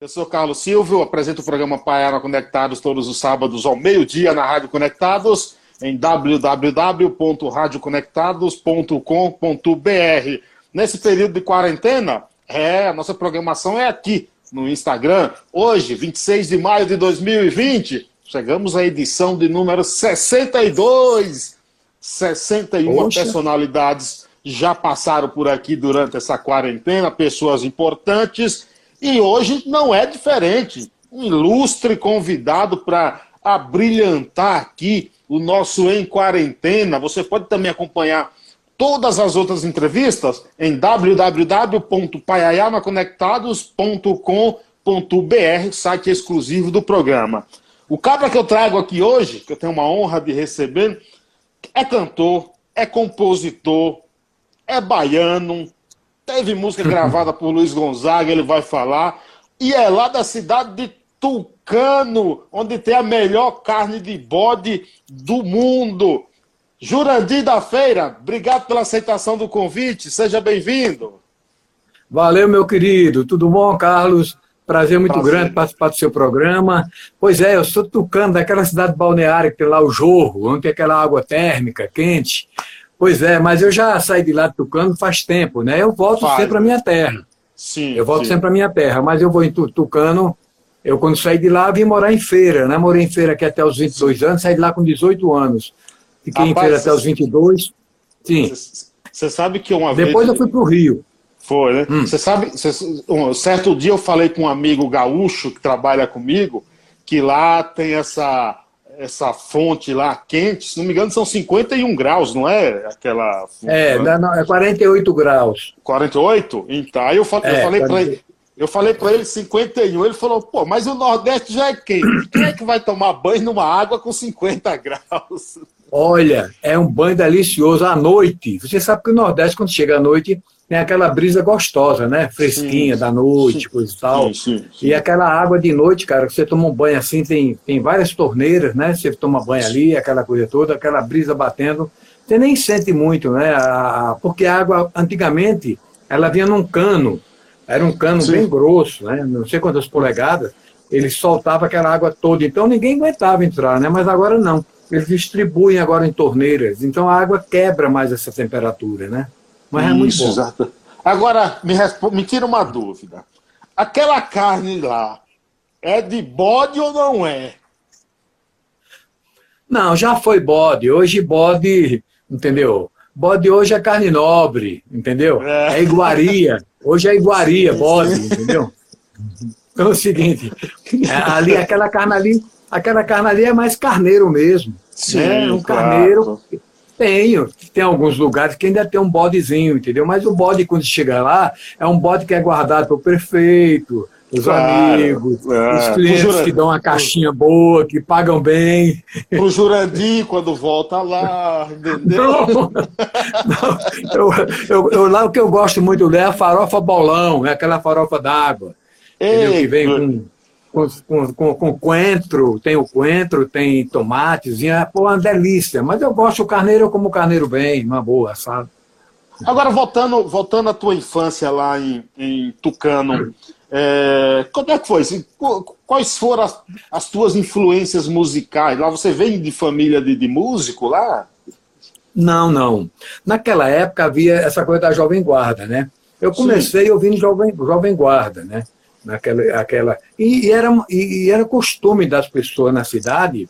Eu sou Carlos Silvio, apresento o programa Paiana Conectados todos os sábados ao meio-dia na Rádio Conectados, em www.radioconectados.com.br. Nesse período de quarentena, é, a nossa programação é aqui no Instagram. Hoje, 26 de maio de 2020, chegamos à edição de número 62. 61 Poxa. personalidades já passaram por aqui durante essa quarentena, pessoas importantes e hoje não é diferente. Um ilustre convidado para abrilhantar aqui o nosso Em Quarentena. Você pode também acompanhar todas as outras entrevistas em www.paiayamaconectados.com.br, site exclusivo do programa. O cabra que eu trago aqui hoje, que eu tenho uma honra de receber, é cantor, é compositor, é baiano, Teve música gravada por Luiz Gonzaga, ele vai falar. E é lá da cidade de Tucano, onde tem a melhor carne de bode do mundo. Jurandir da Feira, obrigado pela aceitação do convite, seja bem-vindo. Valeu, meu querido. Tudo bom, Carlos? Prazer muito Prazer. grande participar do seu programa. Pois é, eu sou tucano daquela cidade balneária que tem lá o Jorro, onde tem aquela água térmica quente. Pois é, mas eu já saí de lá de Tucano faz tempo, né? Eu volto Faz. sempre à minha terra. Sim. Eu volto sim. sempre à minha terra, mas eu vou em Tucano. Eu, quando saí de lá, vim morar em feira, né? Morei em feira aqui até os 22 sim. anos, saí de lá com 18 anos. Fiquei Rapaz, em feira até os 22. Sim. Você sabe que uma Depois vez. Depois eu fui para o Rio. Foi, né? Você hum. sabe, cê, um certo dia eu falei com um amigo gaúcho que trabalha comigo, que lá tem essa essa fonte lá quente, se não me engano, são 51 graus, não é? Aquela. É, né? não, é 48 graus. 48? Então, aí eu, falei, é, eu falei para ele. Eu falei para ele 51, ele falou, pô, mas o Nordeste já é quente. Quem é que vai tomar banho numa água com 50 graus? Olha, é um banho delicioso à noite. Você sabe que o Nordeste, quando chega à noite, tem aquela brisa gostosa, né? Fresquinha sim, da noite, sim, coisa e tal. Sim, e aquela água de noite, cara, você toma um banho assim, tem, tem várias torneiras, né? Você toma banho ali, aquela coisa toda, aquela brisa batendo. Você nem sente muito, né? A, porque a água, antigamente, ela vinha num cano. Era um cano bem grosso, né? Não sei quantas polegadas. Ele soltava aquela água toda. Então ninguém aguentava entrar, né? Mas agora não. Eles distribuem agora em torneiras. Então a água quebra mais essa temperatura, né? Mas Isso, é muito bom. Exato. Agora, me, me tira uma dúvida. Aquela carne lá é de bode ou não é? Não, já foi bode. Hoje bode, entendeu? Bode hoje é carne nobre, entendeu? É, é iguaria. Hoje é iguaria, bode, entendeu? Então é o seguinte, é, ali, aquela carne ali, aquela carne ali é mais carneiro mesmo. Sim, né? Um claro. carneiro tenho. Tem alguns lugares que ainda tem um bodezinho, entendeu? Mas o bode, quando chega lá, é um bode que é guardado pelo prefeito, os claro, amigos, é. os clientes que dão uma caixinha boa, que pagam bem. O Jurandir, quando volta lá, entendeu? Não, não, eu, eu, eu, lá o que eu gosto muito é a farofa bolão, é aquela farofa d'água. Que vem com com, com, com, coentro, tem o coentro, tem tomates, é pô, uma delícia. Mas eu gosto do carneiro, eu como carneiro bem, uma boa, sabe? Agora, voltando, voltando à tua infância lá em, em Tucano, é, como é que foi? Quais foram as, as, tuas influências musicais? Lá você vem de família de, de músico lá? Não, não. Naquela época havia essa coisa da Jovem Guarda, né? Eu comecei Sim. ouvindo Jovem, Jovem Guarda, né? Naquela aquela e, e, era e era costume das pessoas na cidade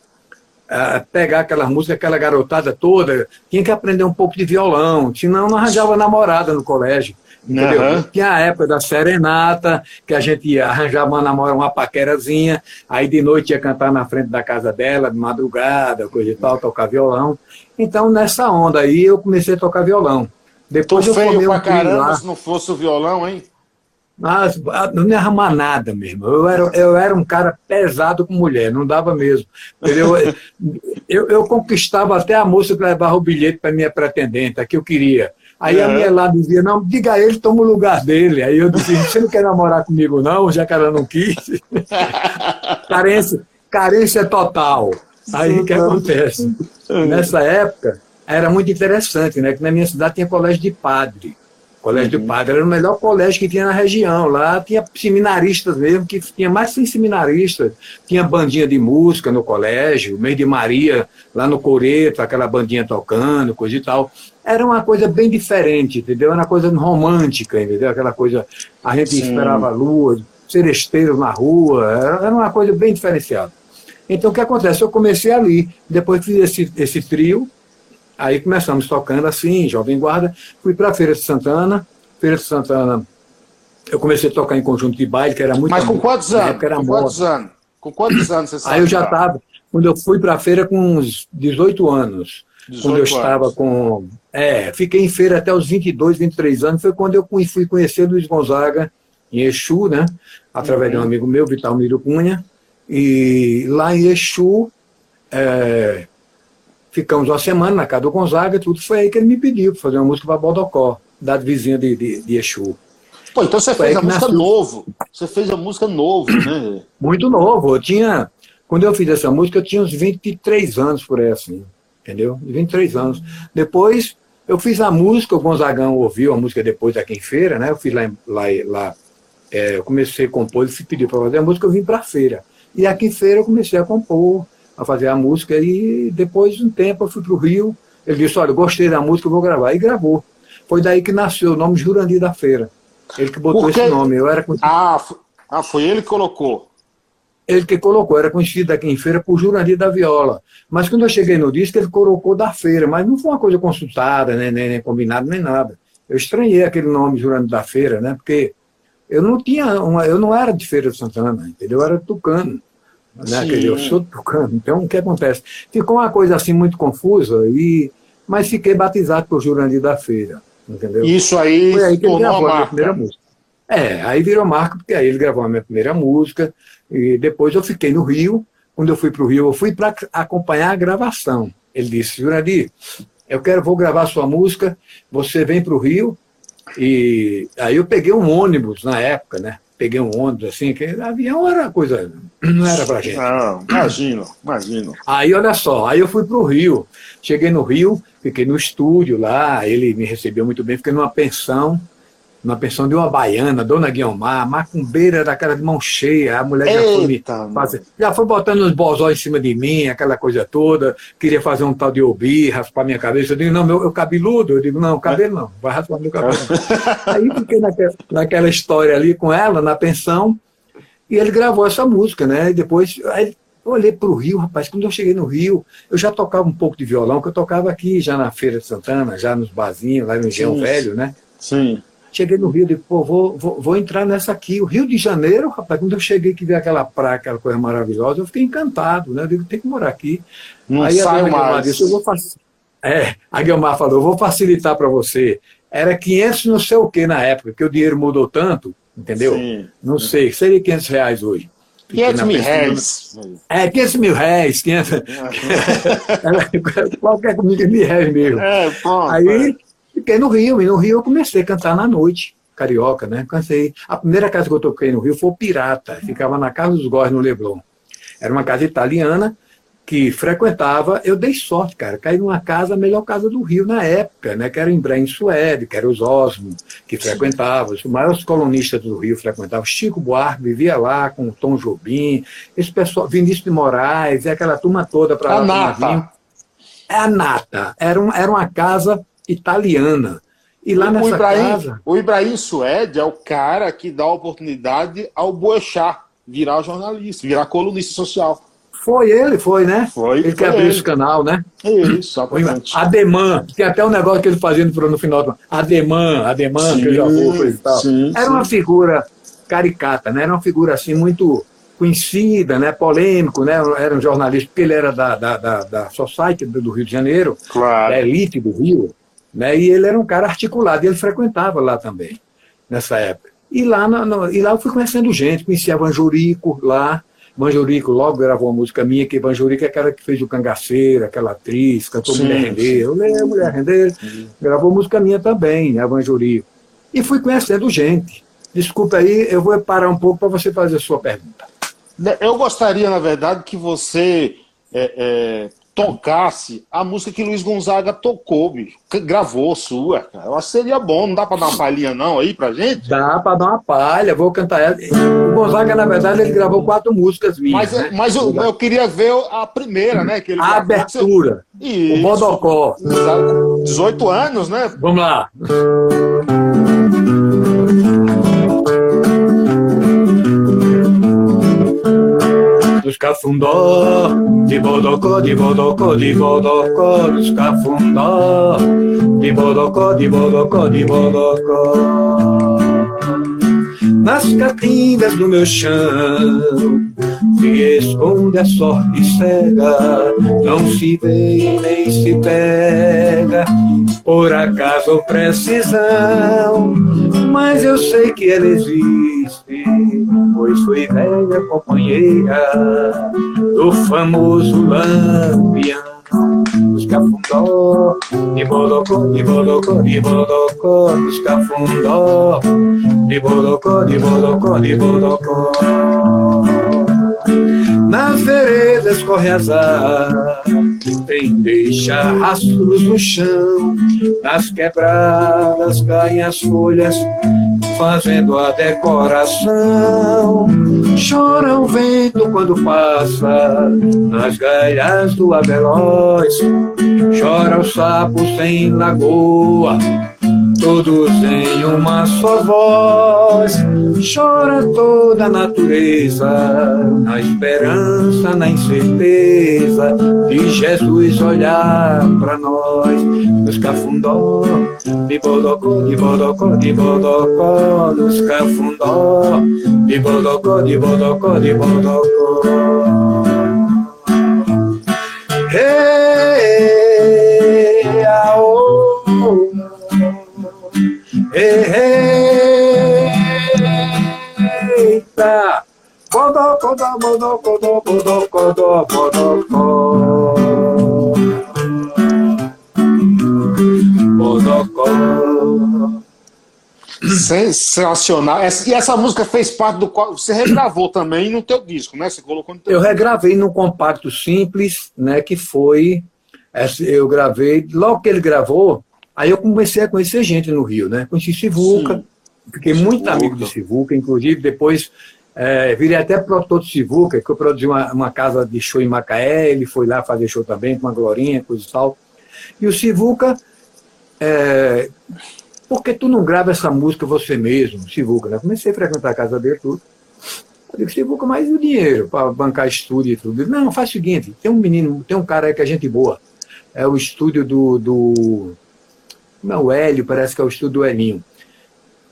uh, pegar aquela música aquela garotada toda tinha que aprender um pouco de violão senão não arranjava namorada no colégio entendeu uhum. tinha a época da serenata que a gente arranjava uma namorada uma paquerazinha aí de noite ia cantar na frente da casa dela de madrugada coisa e tal tocar violão então nessa onda aí eu comecei a tocar violão depois Tô eu feio pra um caramba lá. se não fosse o violão hein mas ah, não ia arrumar nada mesmo. Eu era, eu era um cara pesado com mulher, não dava mesmo. Entendeu? Eu, eu conquistava até a moça que levava o bilhete para minha pretendente, a que eu queria. Aí é. a minha lá dizia, não, diga a ele, toma o lugar dele. Aí eu disse, você não quer namorar comigo não, já que ela não quis. carência, carência total. Aí o que acontece? Nessa época, era muito interessante, né? Que na minha cidade tinha colégio de padre. Colégio uhum. do Padre era o melhor colégio que tinha na região. Lá tinha seminaristas mesmo, que tinha mais de seminaristas. Tinha bandinha de música no colégio, meio de Maria, lá no Coreto, aquela bandinha tocando, coisa e tal. Era uma coisa bem diferente, entendeu? Era uma coisa romântica, entendeu? Aquela coisa, a gente Sim. esperava a lua, seresteiros na rua, era uma coisa bem diferenciada. Então, o que acontece? Eu comecei ali, depois fiz esse, esse trio, Aí começamos tocando assim, Jovem Guarda. Fui para a Feira de Santana. Feira de Santana, eu comecei a tocar em conjunto de baile, que era muito. Mas com quantos anos? Era com quantos anos? Com quantos anos você sabe? Aí eu já estava. Quando eu fui para a feira com uns 18 anos. 18 quando eu anos. estava com. É, fiquei em feira até os 22, 23 anos. Foi quando eu fui conhecer Luiz Gonzaga em Exu, né? Através uhum. de um uhum. amigo meu, Vital Miro Cunha. E lá em Exu, é, Ficamos uma semana na casa do Gonzaga, tudo foi aí que ele me pediu para fazer uma música para Bodocó, da vizinha de, de, de Exu. Pô, então você foi fez a música nasceu. novo. Você fez a música novo, né? Muito novo. Eu tinha. Quando eu fiz essa música, eu tinha uns 23 anos por aí, assim. Entendeu? 23 anos. Depois, eu fiz a música, o Gonzagão ouviu a música depois aqui em feira, né? Eu fiz lá, lá, lá é, eu comecei a compor, ele pediu para fazer a música, eu vim para a feira. E aqui em feira eu comecei a compor a fazer a música e depois de um tempo eu fui para o Rio. Ele disse, olha, gostei da música, vou gravar. E gravou. Foi daí que nasceu o nome Jurandir da Feira. Ele que botou esse nome. Eu era conhecido... ah, ah, foi ele que colocou. Ele que colocou, era conhecido aqui em feira por Jurandir da Viola. Mas quando eu cheguei no disco, ele colocou da feira, mas não foi uma coisa consultada, nem, nem, nem combinada, nem nada. Eu estranhei aquele nome Jurandir da Feira, né? Porque eu não tinha uma, eu não era de Feira de Santana, entendeu? Eu era tucano né? Quer dizer, eu sou tucano. Então, o que acontece? Ficou uma coisa assim muito confusa, e, mas fiquei batizado por Jurandir da Feira. Entendeu? Isso aí, Foi aí que ele gravou a, a minha primeira música. É, aí virou marca, porque aí ele gravou a minha primeira música, e depois eu fiquei no Rio. Quando eu fui para o Rio, eu fui para acompanhar a gravação. Ele disse, Jurandir, eu quero, vou gravar sua música, você vem para o Rio, e aí eu peguei um ônibus na época, né? Peguei um ônibus assim, que avião era coisa, não era pra gente. Não, imagino, imagino. Aí olha só, aí eu fui pro Rio. Cheguei no Rio, fiquei no estúdio lá, ele me recebeu muito bem, fiquei numa pensão numa pensão de uma baiana, Dona Guiomar, macumbeira daquela de mão cheia, a mulher já foi, me fazer, já foi botando os bozóis em cima de mim, aquela coisa toda, queria fazer um tal de obi, raspar minha cabeça, eu digo, não, meu, eu cabeludo, eu digo, não, cabelo não, vai raspar meu cabelo. Aí fiquei naquela, naquela história ali com ela, na pensão, e ele gravou essa música, né, e depois, aí, eu olhei para o Rio, rapaz, quando eu cheguei no Rio, eu já tocava um pouco de violão, que eu tocava aqui, já na Feira de Santana, já nos barzinhos, lá no Engenho Velho, né? Sim. Cheguei no Rio, digo, pô, vou, vou, vou, entrar nessa aqui. O Rio de Janeiro, rapaz, quando eu cheguei que vi aquela praia, aquela coisa maravilhosa, eu fiquei encantado, né? Eu digo, tem que morar aqui. Não Aí sai a mais. Disse, eu vou fac... É, a Guilmar falou, eu vou facilitar para você. Era 500 não sei o que na época, que o dinheiro mudou tanto, entendeu? Sim. Não sei, seria 500 reais hoje. 500 mil reais. É, 500 mil reais. 500... Qualquer mil reais mesmo. É, pronto. Aí, é. Fiquei no Rio, e no Rio eu comecei a cantar na noite, carioca, né? Cansei. A primeira casa que eu toquei no Rio foi o Pirata, ficava na Casa dos Góis, no Leblon. Era uma casa italiana que frequentava, eu dei sorte, cara, caí numa casa, a melhor casa do Rio na época, né, que era em Brém Suede, que era os Osmo, que frequentavam, os maiores colonistas do Rio frequentavam, Chico Buarque vivia lá com o Tom Jobim, esse pessoal, Vinícius de Moraes, e aquela turma toda para lá. A nata. É a nata, era, um, era uma casa italiana. E lá o nessa Ibrahim, casa... O Ibrahim Suede é o cara que dá oportunidade ao Boechat virar jornalista, virar colunista social. Foi ele, foi, né? Foi. Ele que abriu esse canal, né? Isso, exatamente. Ademã, tem até um negócio que ele fazia no final. Ademã, Ademã, sim, que eu já vou, coisa e tal. Sim, Era sim. uma figura caricata, né? Era uma figura assim muito conhecida, né, polêmico, né, era um jornalista, porque ele era da, da, da, da Society do Rio de Janeiro, claro. da elite do Rio, né, e ele era um cara articulado, e ele frequentava lá também, nessa época. E lá, no, e lá eu fui conhecendo gente, conhecia Vanjurico lá, Vanjurico logo gravou uma música minha, que Vanjurico é aquela que fez o Cangaceiro, aquela atriz, cantou sim, Mulher Render, eu leio Mulher Render, gravou música minha também, a Vanjurico. E fui conhecendo gente. Desculpa aí, eu vou parar um pouco para você fazer a sua pergunta. Né, eu gostaria, na verdade, que você é, é, tocasse a música que Luiz Gonzaga tocou, bicho, gravou sua, cara. Eu acho que seria bom, não dá pra dar uma palhinha não aí pra gente? Dá pra dar uma palha, vou cantar ela. O Gonzaga, na verdade, ele gravou quatro músicas minhas. Mas, né? mas eu, eu, queria ver a primeira, né? Que ele a abertura. Isso. O Bodocó. 18 anos, né? Vamos lá. Dos cafundó, de bodocó, de bodocó, de bodocó, dos cafundó, de bodocó, de bodocó, de bodocó. Nas caatingas do meu chão se esconde a sorte cega, não se vê nem se pega, por acaso ou precisão, mas eu sei que ela existe, pois fui velha companheira do famoso lampião. Os cafundó, de bodocó, de bodocó, de bodocó, os cafundó, de bodocó, de bodocó, de bodocó. Nas veredas corre azar, tem deixa rastros no chão, nas quebradas caem as folhas, fazendo a decoração. Chora o vento quando passa nas galhas do abeloz, chora o sapo sem lagoa todos em uma só voz. Chora toda a natureza, na esperança, na incerteza de Jesus olhar para nós. Nos cafundó, de bodocó, de bodocó, de bodocó, nos cafundó, de bodocó, de bodocó, de bodocó. Hey, Eita! Bodó, bodó, bodó, bodó, bodó, bodó, bodó, bodocó. Sensacional. E essa música fez parte do qual você regravou também no teu disco, né? Você colocou no teu Eu regravei num compacto simples, né? Que foi. Eu gravei. Logo que ele gravou, Aí eu comecei a conhecer gente no Rio, né? Conheci Sivuca, Sim. fiquei muito Sivuca. amigo de Sivuca, inclusive depois é, virei até produtor de Sivuca, que eu produzi uma, uma, casa de show em Macaé, ele foi lá fazer show também com a Glorinha, coisa e tal. E o Sivuca, é, por que tu não grava essa música você mesmo, Sivuca? Né? Comecei a frequentar a casa dele tudo. Eu digo, Sivuca, mais o dinheiro para bancar estúdio e tudo. Não, faz o seguinte, tem um menino, tem um cara aí que é gente boa. É o estúdio do, do não, o Hélio, parece que é o estudo do Elinho.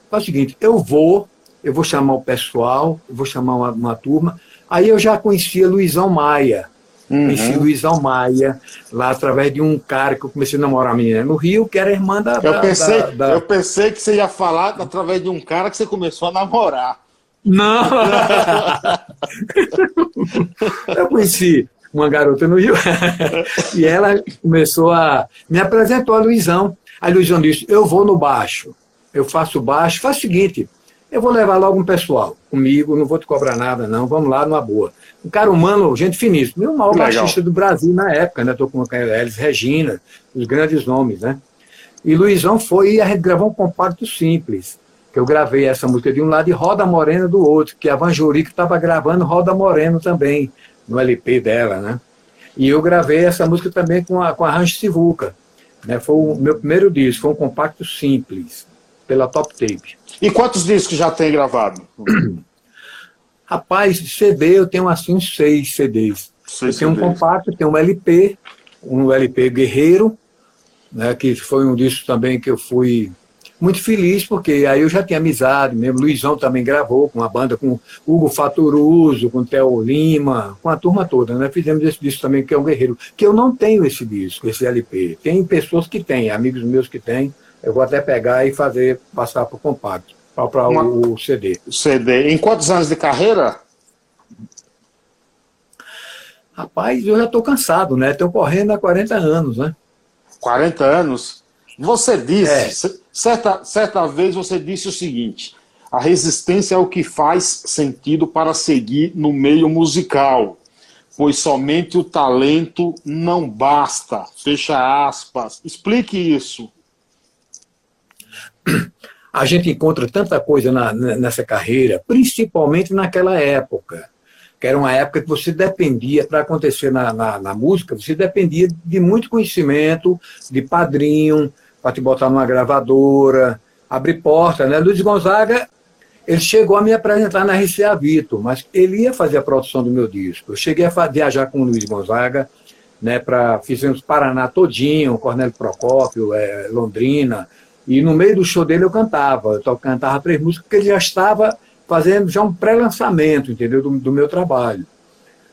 Faz o seguinte, eu vou, eu vou chamar o pessoal, eu vou chamar uma, uma turma. Aí eu já conhecia Luizão Maia. Uhum. Conheci Luizão Maia, lá através de um cara que eu comecei a namorar a menina no Rio, que era irmã da. Eu, pensei, da, da... eu pensei que você ia falar através de um cara que você começou a namorar. Não! eu conheci uma garota no Rio e ela começou a. me apresentou a Luizão. Aí Luizão disse: Eu vou no baixo, eu faço baixo, faz o seguinte, eu vou levar logo um pessoal comigo, não vou te cobrar nada, não, vamos lá numa boa. Um cara humano, gente finíssimo, e o maior Legal. baixista do Brasil na época, né? Estou com a Elis Regina, os grandes nomes, né? E Luizão foi e a gente gravou um compacto simples, que eu gravei essa música de um lado e Roda Morena do outro, que a Van Jurico estava gravando Roda Moreno também, no LP dela, né? E eu gravei essa música também com a, com a Rancho Sivuca. Né? Foi o meu primeiro disco, foi um compacto simples, pela Top Tape. E quantos discos já tem gravado? Rapaz, CD eu tenho assim seis CDs. Seis eu tenho CDs. um compacto, tenho um LP, um LP Guerreiro, né, que foi um disco também que eu fui muito feliz, porque aí eu já tinha amizade mesmo. Luizão também gravou com a banda, com Hugo Faturuso, com Theo Lima, com a turma toda, né? Fizemos esse disco também, que é um guerreiro. Que eu não tenho esse disco, esse LP. Tem pessoas que têm, amigos meus que têm. Eu vou até pegar e fazer, passar para o compacto, para o CD. CD. Em quantos anos de carreira? Rapaz, eu já estou cansado, né? Estou correndo há 40 anos, né? 40 anos? Você disse, é. Certa, certa vez você disse o seguinte: a resistência é o que faz sentido para seguir no meio musical. pois somente o talento não basta. Fecha aspas. Explique isso. A gente encontra tanta coisa na, nessa carreira, principalmente naquela época, que era uma época que você dependia, para acontecer na, na, na, música, você dependia de muito conhecimento, de padrinho, para te botar numa gravadora, abrir porta. Né? Luiz Gonzaga ele chegou a me apresentar na RCA Vitor, mas ele ia fazer a produção do meu disco. Eu cheguei a viajar com o Luiz Gonzaga, né, para fizemos Paraná todinho, Cornélio Procópio, é, Londrina, e no meio do show dele eu cantava, eu cantava três músicas, porque ele já estava fazendo já um pré-lançamento, entendeu, do, do, meu trabalho.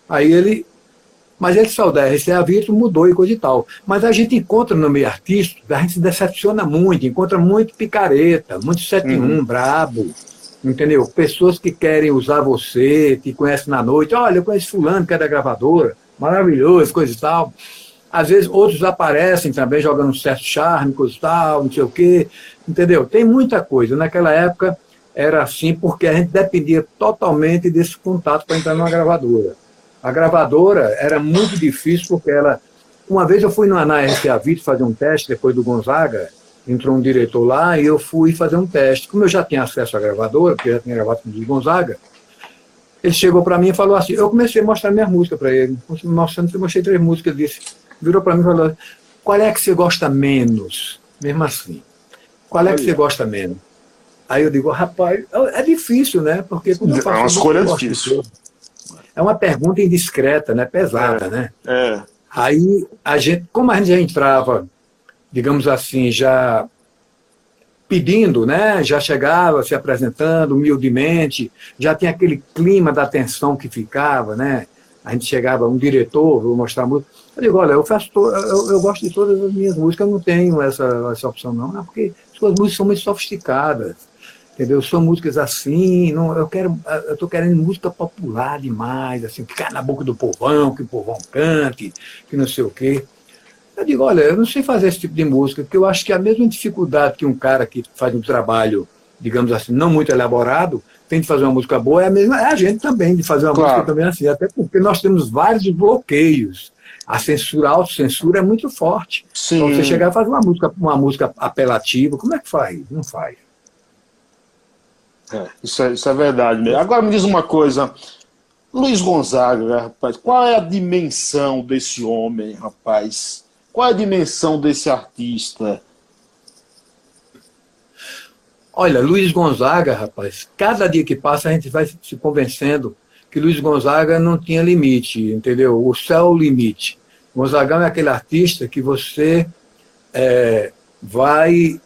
Aí ele, mas ele saiu da RCA Vitor, mudou e coisa e tal. Mas a gente encontra no meio artístico, a gente se decepciona muito, encontra muito picareta, muito 71, uhum. brabo, entendeu? Pessoas que querem usar você, te conhecem na noite, olha, eu conheço fulano que é da gravadora, maravilhoso, coisa e tal. Às vezes outros aparecem também jogando um certo charme, coisa e tal, não sei o quê, entendeu? Tem muita coisa. Naquela época era assim porque a gente dependia totalmente desse contato para entrar numa gravadora. A gravadora era muito difícil porque ela... Uma vez eu fui na, na RCA Vito fazer um teste depois do Gonzaga, entrou um diretor lá e eu fui fazer um teste. Como eu já tinha acesso à gravadora, porque eu já tinha gravado com o Gonzaga, ele chegou para mim e falou assim, eu comecei a mostrar minha música para ele, mostrando, eu mostrei três músicas, ele disse, virou para mim e falou, qual é que você gosta menos? Mesmo assim, qual é que você gosta menos? Aí eu digo, rapaz, é difícil, né? Porque quando eu faço é uma escolha difícil. É uma pergunta indiscreta, né? Pesada, é, né? É. Aí a gente, como a gente já entrava digamos assim, já pedindo, né? já chegava se apresentando humildemente, já tinha aquele clima da tensão que ficava, né? A gente chegava, um diretor, vou mostrar música. Eu digo, olha, eu faço to... eu, eu, gosto de todas as minhas músicas, eu não tenho essa, essa opção, não, não porque suas músicas são muito sofisticadas. Entendeu? São músicas assim, não, eu quero, eu estou querendo música popular demais, assim, ficar na boca do povão, que o povão cante, que não sei o quê. Eu digo, olha, eu não sei fazer esse tipo de música, porque eu acho que a mesma dificuldade que um cara que faz um trabalho, digamos assim, não muito elaborado, tem de fazer uma música boa, é a mesma, é a gente também de fazer uma claro. música também assim, até porque nós temos vários bloqueios. A censura, a autocensura é muito forte. Sim. Então, você chegar a fazer uma música, uma música apelativa, como é que faz? Não faz. É, isso, é, isso é verdade mesmo. Agora me diz uma coisa. Luiz Gonzaga, rapaz, qual é a dimensão desse homem, rapaz? Qual é a dimensão desse artista? Olha, Luiz Gonzaga, rapaz, cada dia que passa a gente vai se convencendo que Luiz Gonzaga não tinha limite, entendeu? O céu é o limite. Gonzagão é aquele artista que você é, vai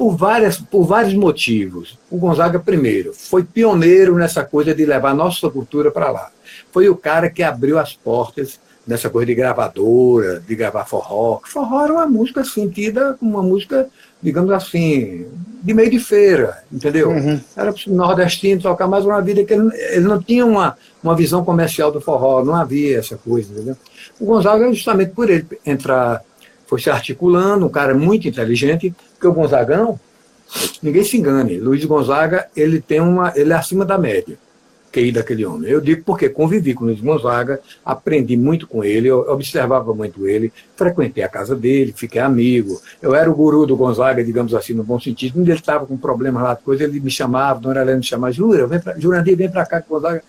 por, várias, por vários motivos. O Gonzaga, primeiro, foi pioneiro nessa coisa de levar a nossa cultura para lá. Foi o cara que abriu as portas nessa coisa de gravadora, de gravar forró. Forró era uma música sentida como uma música, digamos assim, de meio de feira, entendeu? Uhum. Era para o nordestino tocar mais uma vida que ele, ele, não tinha uma, uma visão comercial do forró, não havia essa coisa, entendeu? O Gonzaga, justamente por ele entrar, foi se articulando, um cara muito inteligente, porque o Gonzagão, ninguém se engane, Luiz Gonzaga, ele tem uma, ele é acima da média. QI daquele homem. Eu digo porque convivi com o Luiz Gonzaga, aprendi muito com ele, eu observava muito ele, frequentei a casa dele, fiquei amigo. Eu era o guru do Gonzaga, digamos assim, no bom sentido. Quando ele estava com problemas lá, coisa, ele me chamava, Dona Helena me chamava, Jura, vem pra, Jurandir, vem para cá que o Gonzaga.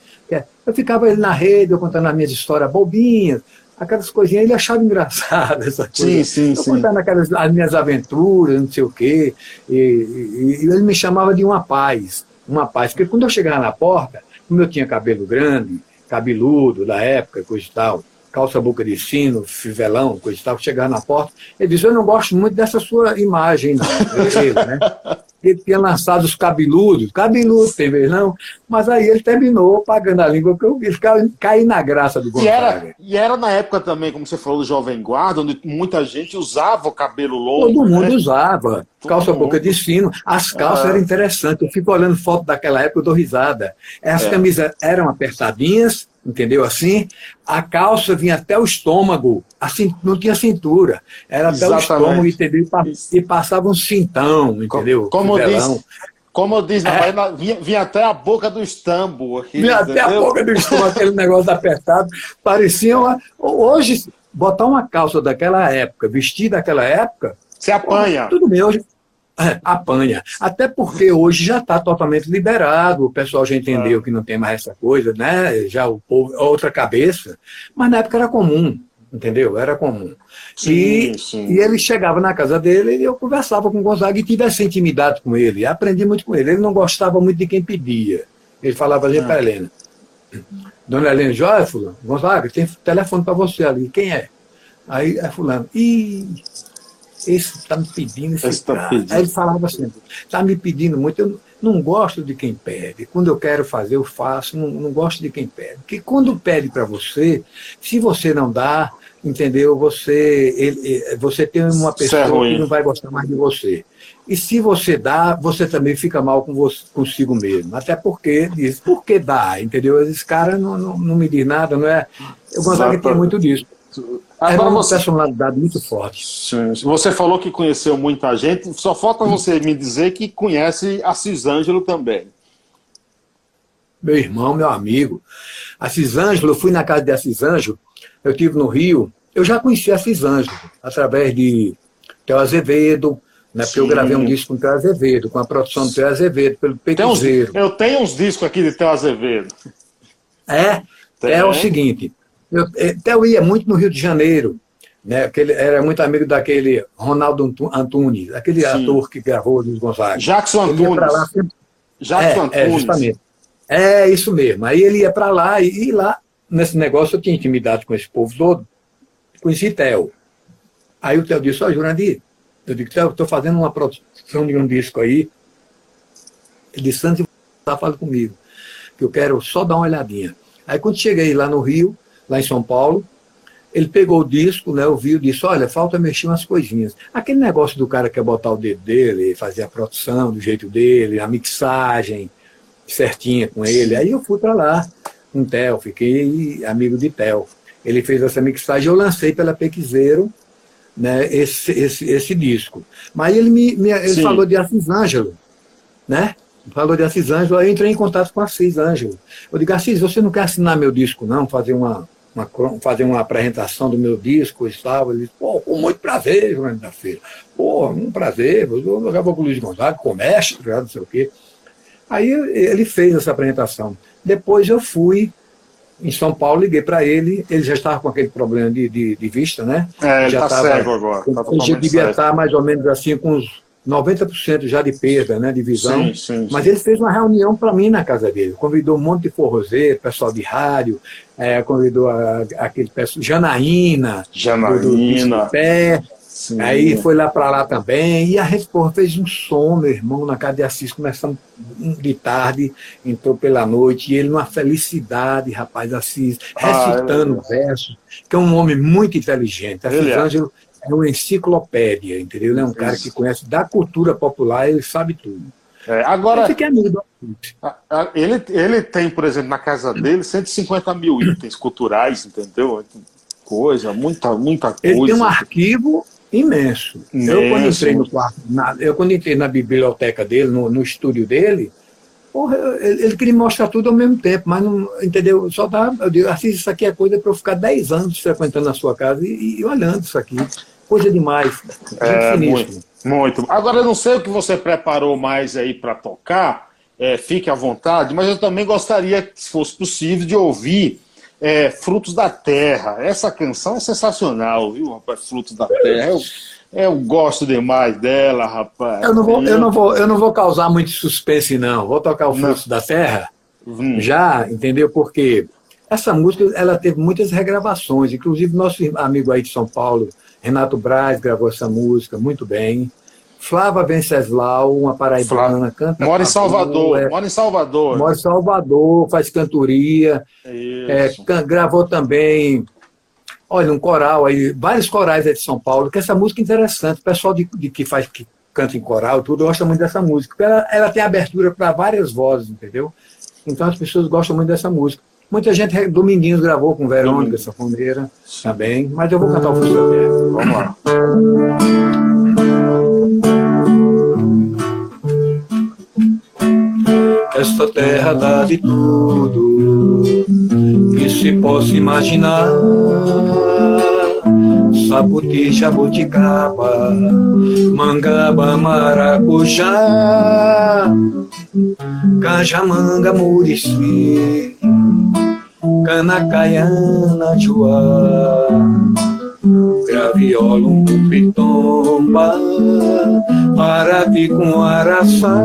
Eu ficava ele na rede, eu contando as minhas histórias bobinhas, aquelas coisinhas, ele achava engraçado essa coisa. Sim, sim, eu sim. contando aquelas, as minhas aventuras, não sei o quê, e, e, e ele me chamava de uma paz, uma paz, porque quando eu chegava na porta, como eu tinha cabelo grande, cabeludo da época, coisa e tal, calça boca de sino, fivelão, coisa e tal, chegava na porta, ele disse, eu não gosto muito dessa sua imagem, não. Ele, né? ele tinha lançado os cabeludos, cabeludo tem vez não, mas aí ele terminou pagando a língua que eu ficava caí na graça do Gonzaga. E era, e era na época também, como você falou, do Jovem Guarda, onde muita gente usava o cabelo longo. Todo mundo né? usava, calça boca de sino. As calças ah. eram interessantes, eu fico olhando foto daquela época, eu dou risada. As é. camisas eram apertadinhas, entendeu? Assim, a calça vinha até o estômago, assim, não tinha cintura, era Exatamente. até o estômago, entendeu? E passava um cintão, entendeu? Como, diz, Como eu disse, é. vinha, vinha, até a boca do estambo. Aqui, vinha entendeu? até a boca do estambo, aquele negócio apertado. Parecia uma... Hoje, botar uma calça daquela época, vestir daquela época... Você apanha. Tudo bem, hoje é, apanha. Até porque hoje já está totalmente liberado, o pessoal já entendeu é. que não tem mais essa coisa, né? Já o povo, outra cabeça. Mas na época era comum, entendeu? Era comum. Sim, e, sim. e ele chegava na casa dele e eu conversava com o Gonzaga e tive essa intimidade com ele. Aprendi muito com ele. Ele não gostava muito de quem pedia. Ele falava assim para Helena. Dona Helena, joia, fulano, Gonzaga, tem telefone para você ali. Quem é? Aí é fulano. Ih, esse está me pedindo esse, esse tá pedindo. Aí ele falava assim, está me pedindo muito, eu não gosto de quem pede. Quando eu quero fazer, eu faço, não, não gosto de quem pede. Porque quando pede para você, se você não dá, entendeu? Você, ele, você tem uma é pessoa é que não vai gostar mais de você. E se você dá, você também fica mal com você, consigo mesmo. Até porque diz, por que dá? Entendeu? Esse cara não, não, não me diz nada, não é? Eu gostaria de ter muito disso. Agora é uma você... personalidade muito forte. Sim, você falou que conheceu muita gente, só falta você me dizer que conhece a Cisângelo também. Meu irmão, meu amigo. A Cisângelo, eu fui na casa de Cisângelo, eu estive no Rio, eu já conheci a Cisângelo, através de Teo Azevedo, né, porque eu gravei um disco com o Teo Azevedo, com a produção do Teo Azevedo, pelo Peitizeiro. Eu tenho uns discos aqui de Teo Azevedo. É? Tem. É o seguinte, eu, até eu ia muito no Rio de Janeiro, né? Aquele, era muito amigo daquele Ronaldo Antunes, aquele Sim. ator que gravou Luiz Gonzaga. Jackson Antunes. Lá, sempre... Jackson é, é, Antunes. É, justamente. É, isso mesmo. Aí ele ia para lá e, e, lá, nesse negócio, eu tinha intimidade com esse povo todo. Conheci Theo. Aí o Theo disse, ó, oh, Jurandir, eu digo, Theo, estou fazendo uma produção de um disco aí. Ele disse, Santos, tá falando comigo, que eu quero só dar uma olhadinha. Aí quando cheguei lá no Rio, lá em São Paulo. Ele pegou o disco, né, ouviu e disse, olha, falta mexer umas coisinhas. Aquele negócio do cara que quer botar o dedo dele, fazer a produção do jeito dele, a mixagem certinha com ele. Aí eu fui para lá com o Theo, fiquei amigo de Theo. Ele fez essa mixagem, eu lancei pela Pequizeiro né, esse, esse, esse disco. Mas ele me, me ele falou de Assis Ângelo, né? Falou de Assis Ângelo, aí eu entrei em contato com Assis Ângelo. Eu digo, Assis, você não quer assinar meu disco, não? Fazer uma, uma, fazer uma apresentação do meu disco e tal. Ele disse, pô, com muito prazer, João da Feira. Pô, um prazer, eu jogava com o Luiz Gonzaga, comércio, não sei o quê. Aí ele fez essa apresentação. Depois eu fui em São Paulo, liguei para ele, ele já estava com aquele problema de, de, de vista, né? É, ele já está cego agora. Tá ele devia estar mais ou menos assim com uns 90% já de perda, né, de visão. Sim, sim, mas ele fez uma reunião para mim na casa dele. Convidou um monte de forrozeiro, pessoal de rádio, é, convidou a, aquele pessoal, Janaína, Janaína. Do, do pé. Aí foi lá para lá também. E a gente porra, fez um som, meu irmão, na casa de Assis. Começamos de tarde, entrou pela noite. E ele, numa felicidade, rapaz, Assis, recitando ah, versos, que é um homem muito inteligente. Assis ele é. Ângelo é uma enciclopédia, entendeu? Ele é um cara que conhece da cultura popular, ele sabe tudo. É, agora, ele, amigo ele, ele tem, por exemplo, na casa dele, 150 mil itens culturais, entendeu? Coisa, muita, muita coisa. Ele tem um arquivo imenso. imenso. Eu, quando entrei no quarto, na, eu quando entrei na biblioteca dele, no, no estúdio dele, porra, ele, ele, queria mostrar tudo ao mesmo tempo, mas não, entendeu? Só dá, eu digo, assim, isso aqui é coisa para eu ficar 10 anos frequentando a sua casa e, e olhando isso aqui coisa demais. É, muito, muito. Agora, eu não sei o que você preparou mais aí para tocar, é, fique à vontade, mas eu também gostaria, se fosse possível, de ouvir é, Frutos da Terra. Essa canção é sensacional, viu, rapaz? Frutos da Terra. Eu, eu gosto demais dela, rapaz. Eu não vou, eu não vou, eu não vou causar muito suspense, não. Vou tocar o não. da Terra. Hum. Já, entendeu? Porque essa música ela teve muitas regravações, inclusive nosso amigo aí de São Paulo, Renato Braz gravou essa música muito bem. Flávia Venceslau, uma paraibana, canta. Mora em Salvador, é, mora em Salvador. Mora em Salvador, faz cantoria. É, gravou também, olha, um coral aí, vários corais aí de São Paulo, que essa música é interessante. O pessoal de, de que faz que canta em coral, tudo, gosta muito dessa música. Ela, ela tem abertura para várias vozes, entendeu? Então as pessoas gostam muito dessa música. Muita gente, Dominguinhos gravou com Verônica Safoneira também, mas eu vou cantar o Terra. Vamos lá. esta terra dá de tudo se possa imaginar. Saputi, jabuticaba, mangaba, maracujá, cajamanga, murici, canacaiana, joá, graviolo, pitomba, arapi com araçá,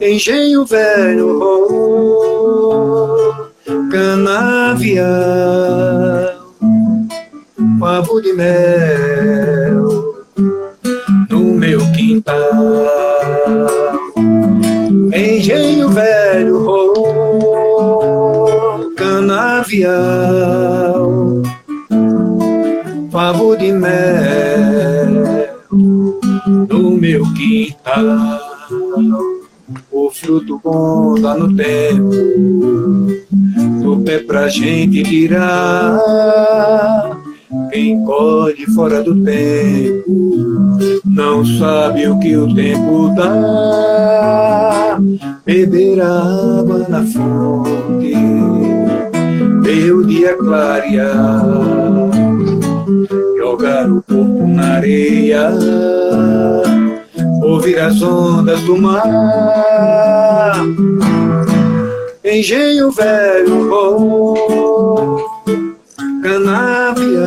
engenho velho, canavial, pavo de mel no meu quintal. Engenho velho, canavial, pavo de mel no meu quintal. O fruto bom dá no tempo, do pé pra gente tirar. Quem colhe fora do tempo não sabe o que o tempo dá. Beber água na fonte, ver o dia clarear, jogar o corpo na areia, ouvir as ondas do mar. Engenho velho, oh, canavia,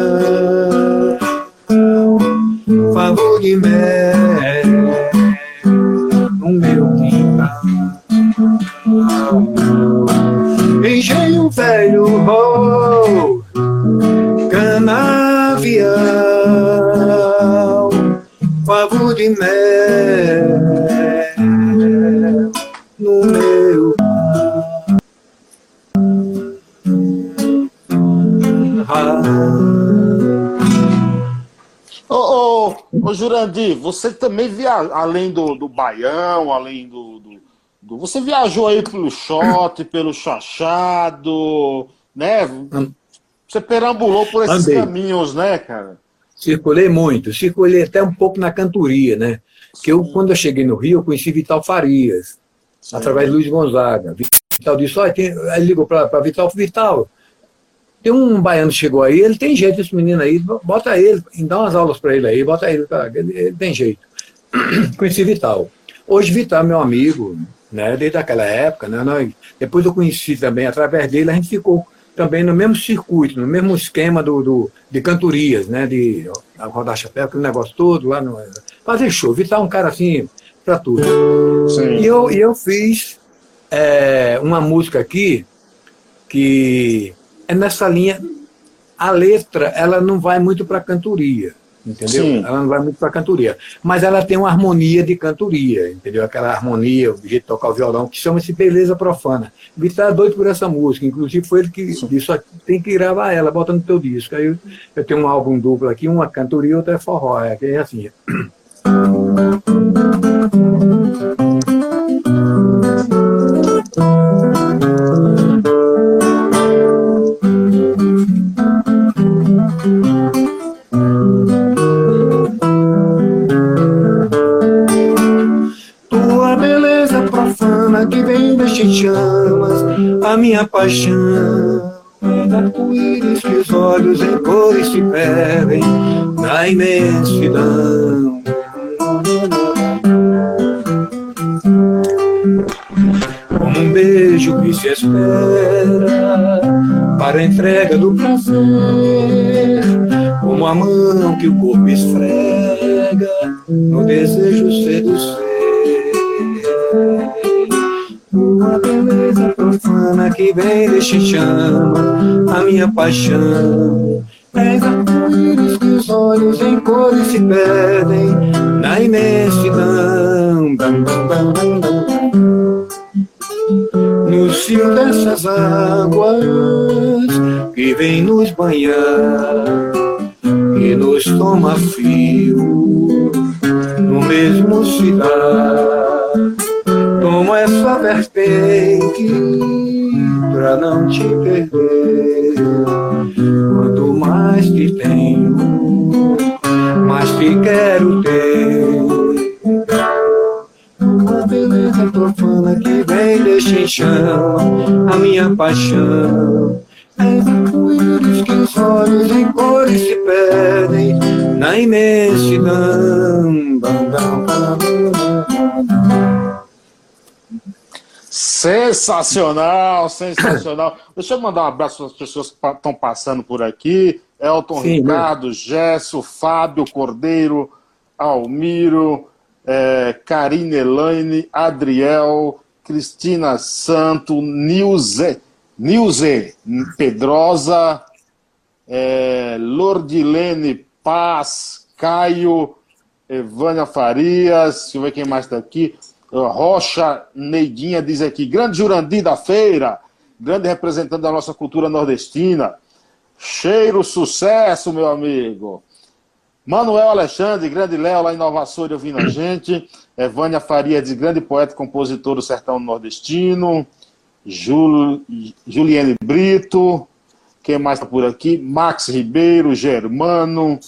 favor de mel no meu quintal. Engenho velho, oh, canavial, favor de mel ô, Jurandir, você também via além do, do Baião, além do, do, do, Você viajou aí pelo Shot, pelo Chachado, né? Você perambulou por esses Andei. caminhos, né, cara? Circulei muito, circulei até um pouco na cantoria, né? Que eu, quando eu cheguei no Rio, eu conheci Vital Farias, Sim. através de Luiz Gonzaga. Vital disse, olha, tem... aí ligou para Vital, Vital, tem um baiano que chegou aí, ele tem jeito, esse menino aí, bota ele, dá umas aulas para ele aí, bota ele, ele, ele tem jeito. Conheci Vital. Hoje Vital é meu amigo, né, desde aquela época, né, nós, depois eu conheci também, através dele, a gente ficou também no mesmo circuito, no mesmo esquema do, do de cantorias, né, de rodar chapéu, aquele negócio todo lá, no, fazer show. Vital é um cara assim, para tudo. Sim. E eu, e eu fiz é, uma música aqui que é nessa linha. A letra, ela não vai muito para cantoria, entendeu? Sim. Ela não vai muito para cantoria, mas ela tem uma harmonia de cantoria, entendeu? Aquela harmonia, o jeito de tocar o violão, que chama-se Beleza Profana. O Vitor é doido por essa música, inclusive foi ele que Sim. disse, tem que gravar ela, bota no teu disco. Aí eu, eu tenho um álbum duplo aqui, uma cantoria e outra é forró, é, é assim. que chamas, a minha paixão. Arco-íris que os olhos em cores se perdem na imensidão. Como um beijo que se espera para a entrega do prazer, como a mão que o corpo esfrega no desejo seducer uma beleza profana que vem deste chama a minha paixão. És arco-íris que os olhos em cores se perdem na imensidão. No fio dessas águas que vem nos banhar e nos toma fio no mesmo cidade como essa vertente pra não te perder. Quanto mais te tenho, mais te quero ter. Uma quem chama a minha paixão. É que os olhos em cores se perdem na imensidão. Sensacional, sensacional. Deixa eu mandar um abraço para as pessoas que estão passando por aqui. Elton Sim, Ricardo, meu. Gesso, Fábio Cordeiro, Almiro, é, Karine Elaine, Adriel, Cristina Santo, Nilze, Nilze Pedrosa, é, Lordilene Paz, Caio, Evânia Farias, deixa eu ver quem mais está aqui. Rocha Neidinha diz aqui, grande Jurandir da feira, grande representante da nossa cultura nordestina. Cheiro sucesso, meu amigo. Manuel Alexandre, grande Léo, lá em Nova Açores, ouvindo a gente. Evânia Faria, de grande poeta e compositor do sertão nordestino. Jul... Juliane Brito. Quem mais está por aqui? Max Ribeiro, Germano.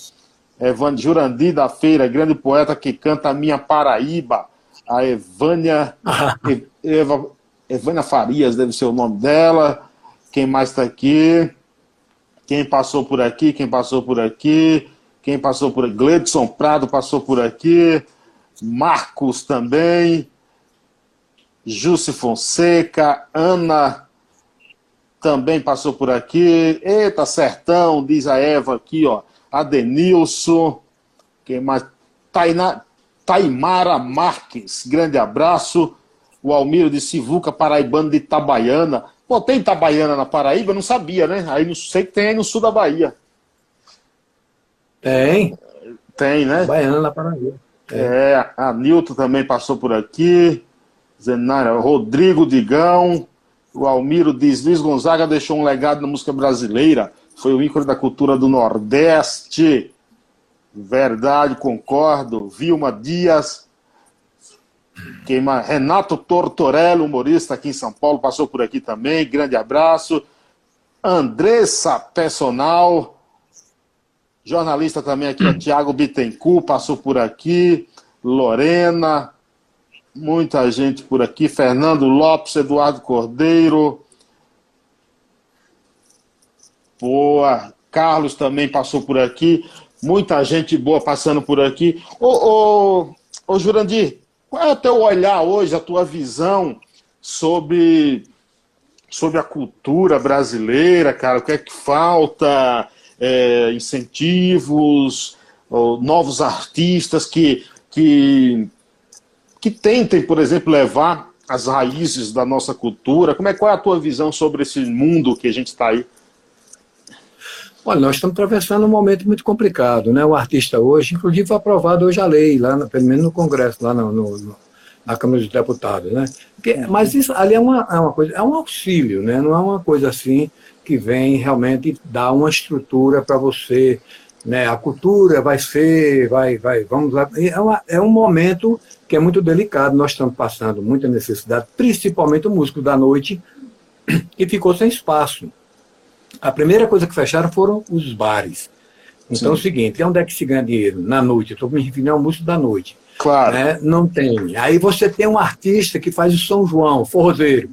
Evânia Jurandir da Feira, grande poeta que canta a minha Paraíba. A Evânia. Eva... Evânia Farias, deve ser o nome dela. Quem mais está aqui? Quem passou por aqui? Quem passou por aqui? Quem passou por aqui? Gledson Prado passou por aqui. Marcos também. Jússi Fonseca. Ana também passou por aqui. Eita, Sertão, diz a Eva aqui, ó. Adenilson. Quem mais? Tainá, Taimara Marques. Grande abraço. O Almiro de Sivuca, paraibano de Itabaiana. Pô, tem Itabaiana na Paraíba? Não sabia, né? Aí não sei que tem aí no sul da Bahia. Tem. Tem, né? Baiana na Paraíba. É, a Nilton também passou por aqui. Zenara, Rodrigo Digão. O Almiro diz: Luiz Gonzaga deixou um legado na música brasileira. Foi o ícone da cultura do Nordeste. Verdade, concordo. Vilma Dias. Renato Tortorelli, humorista aqui em São Paulo, passou por aqui também. Grande abraço. Andressa Personal. Jornalista também aqui, é Tiago Bittencourt, passou por aqui. Lorena, muita gente por aqui. Fernando Lopes, Eduardo Cordeiro. Boa. Carlos também passou por aqui. Muita gente boa passando por aqui. Ô, ô, ô Jurandir, qual é o teu olhar hoje, a tua visão sobre, sobre a cultura brasileira, cara? O que é que falta? é, incentivos, novos artistas que, que, que tentem, por exemplo, levar as raízes da nossa cultura. Como é, qual é a tua visão sobre esse mundo que a gente está aí? Olha, nós estamos atravessando um momento muito complicado, né? O artista hoje, inclusive foi aprovado hoje a lei, lá no, pelo menos no Congresso, lá no, no, na Câmara dos Deputados, né? Porque, mas isso ali é uma, é uma coisa, é um auxílio, né? Não é uma coisa assim que vem realmente dar uma estrutura para você, né? A cultura vai ser, vai, vai, vamos lá. É, uma, é um momento que é muito delicado. Nós estamos passando muita necessidade, principalmente o músico da noite, que ficou sem espaço. A primeira coisa que fecharam foram os bares. Então Sim. é o seguinte, onde é que se ganha dinheiro? Na noite, estou me referindo ao músico da noite. Claro. Né? Não tem. Aí você tem um artista que faz o São João, forrozeiro,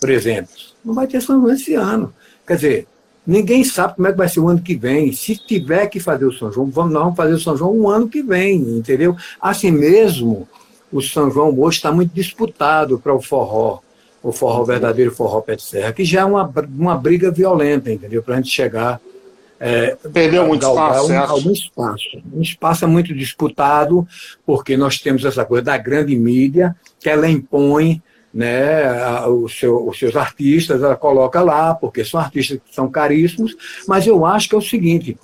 por exemplo. Não vai ter São João esse ano. Quer dizer, ninguém sabe como é que vai ser o ano que vem. Se tiver que fazer o São João, vamos, nós vamos fazer o São João um ano que vem, entendeu? Assim mesmo, o São João hoje está muito disputado para o forró, o forró verdadeiro, forró pé de serra, que já é uma, uma briga violenta, entendeu? Para a gente chegar. É, Perdeu muito espaço, um, algum espaço. Um espaço é muito disputado, porque nós temos essa coisa da grande mídia, que ela impõe né, os, seu, os seus artistas, ela coloca lá, porque são artistas que são caríssimos, mas eu acho que é o seguinte,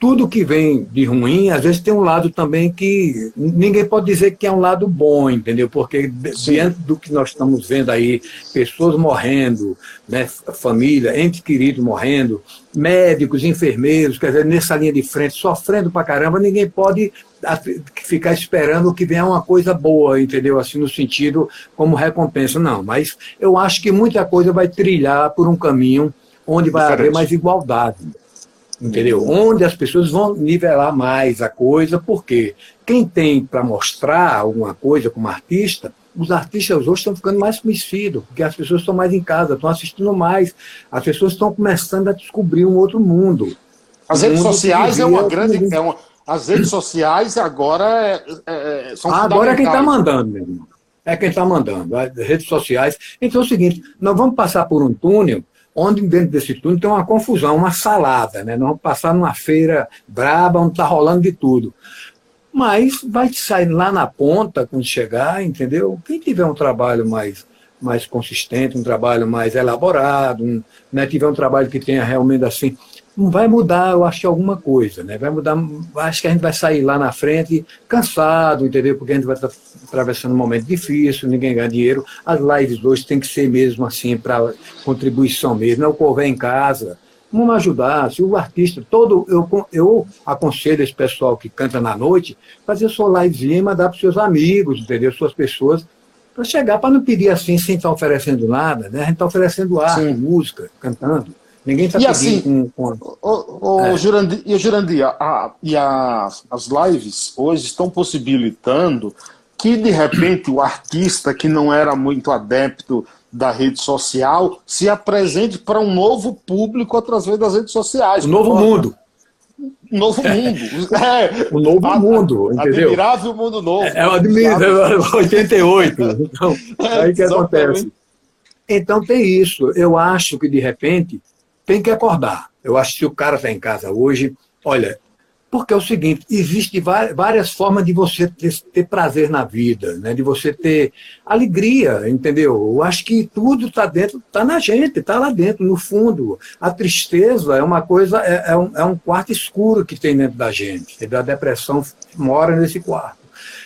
tudo que vem de ruim, às vezes tem um lado também que ninguém pode dizer que é um lado bom, entendeu? Porque Sim. diante do que nós estamos vendo aí, pessoas morrendo, né, família, entes queridos morrendo, médicos, enfermeiros, quer dizer, nessa linha de frente, sofrendo pra caramba, ninguém pode ficar esperando que venha uma coisa boa, entendeu? Assim, no sentido como recompensa. Não, mas eu acho que muita coisa vai trilhar por um caminho onde vai Diferente. haver mais igualdade. Entendeu? Onde as pessoas vão nivelar mais a coisa, porque quem tem para mostrar alguma coisa como artista os artistas hoje estão ficando mais conhecidos, porque as pessoas estão mais em casa, estão assistindo mais, as pessoas estão começando a descobrir um outro mundo. As redes sociais é uma grande. É uma, as redes sociais agora é, é, são Agora é quem está mandando, meu irmão. É quem está mandando, as redes sociais. Então é o seguinte, nós vamos passar por um túnel onde dentro desse túnel tem uma confusão, uma salada, né? Nós vamos passar numa feira braba onde está rolando de tudo. Mas vai sair lá na ponta quando chegar, entendeu? Quem tiver um trabalho mais, mais consistente, um trabalho mais elaborado, um, né, tiver um trabalho que tenha realmente assim, não vai mudar, eu acho, alguma coisa, né? Vai mudar, acho que a gente vai sair lá na frente cansado, entendeu? Porque a gente vai estar atravessando um momento difícil, ninguém ganha dinheiro. As lives hoje tem que ser mesmo assim, para contribuição mesmo, não é o povo em casa. Vamos ajudar. Se o artista, todo, eu, eu aconselho esse pessoal que canta na noite, fazer sua livezinha e mandar para os seus amigos, entendeu? Suas pessoas, para chegar, para não pedir assim sem estar oferecendo nada, né? A gente está oferecendo arte, Sim. música, cantando. Ninguém está pedindo assim, com, com... O, o, é. Jurandir, e, Jurandir, a, e as, as lives hoje estão possibilitando que, de repente, o artista que não era muito adepto da rede social se apresente para um novo público através das redes sociais. O novo mundo. Novo mundo. É, o novo a, mundo, entendeu? Admirável mundo novo. É, é o admirável 88. Então, é, aí que acontece. Então tem isso. Eu acho que, de repente, tem que acordar. Eu acho que se o cara está em casa hoje, olha, porque é o seguinte, existe várias formas de você ter, prazer na vida, né? de você ter alegria, entendeu? Eu acho que tudo está dentro, está na gente, está lá dentro, no fundo. A tristeza é uma coisa, é, é, um, é um quarto escuro que tem dentro da gente. A depressão mora nesse quarto.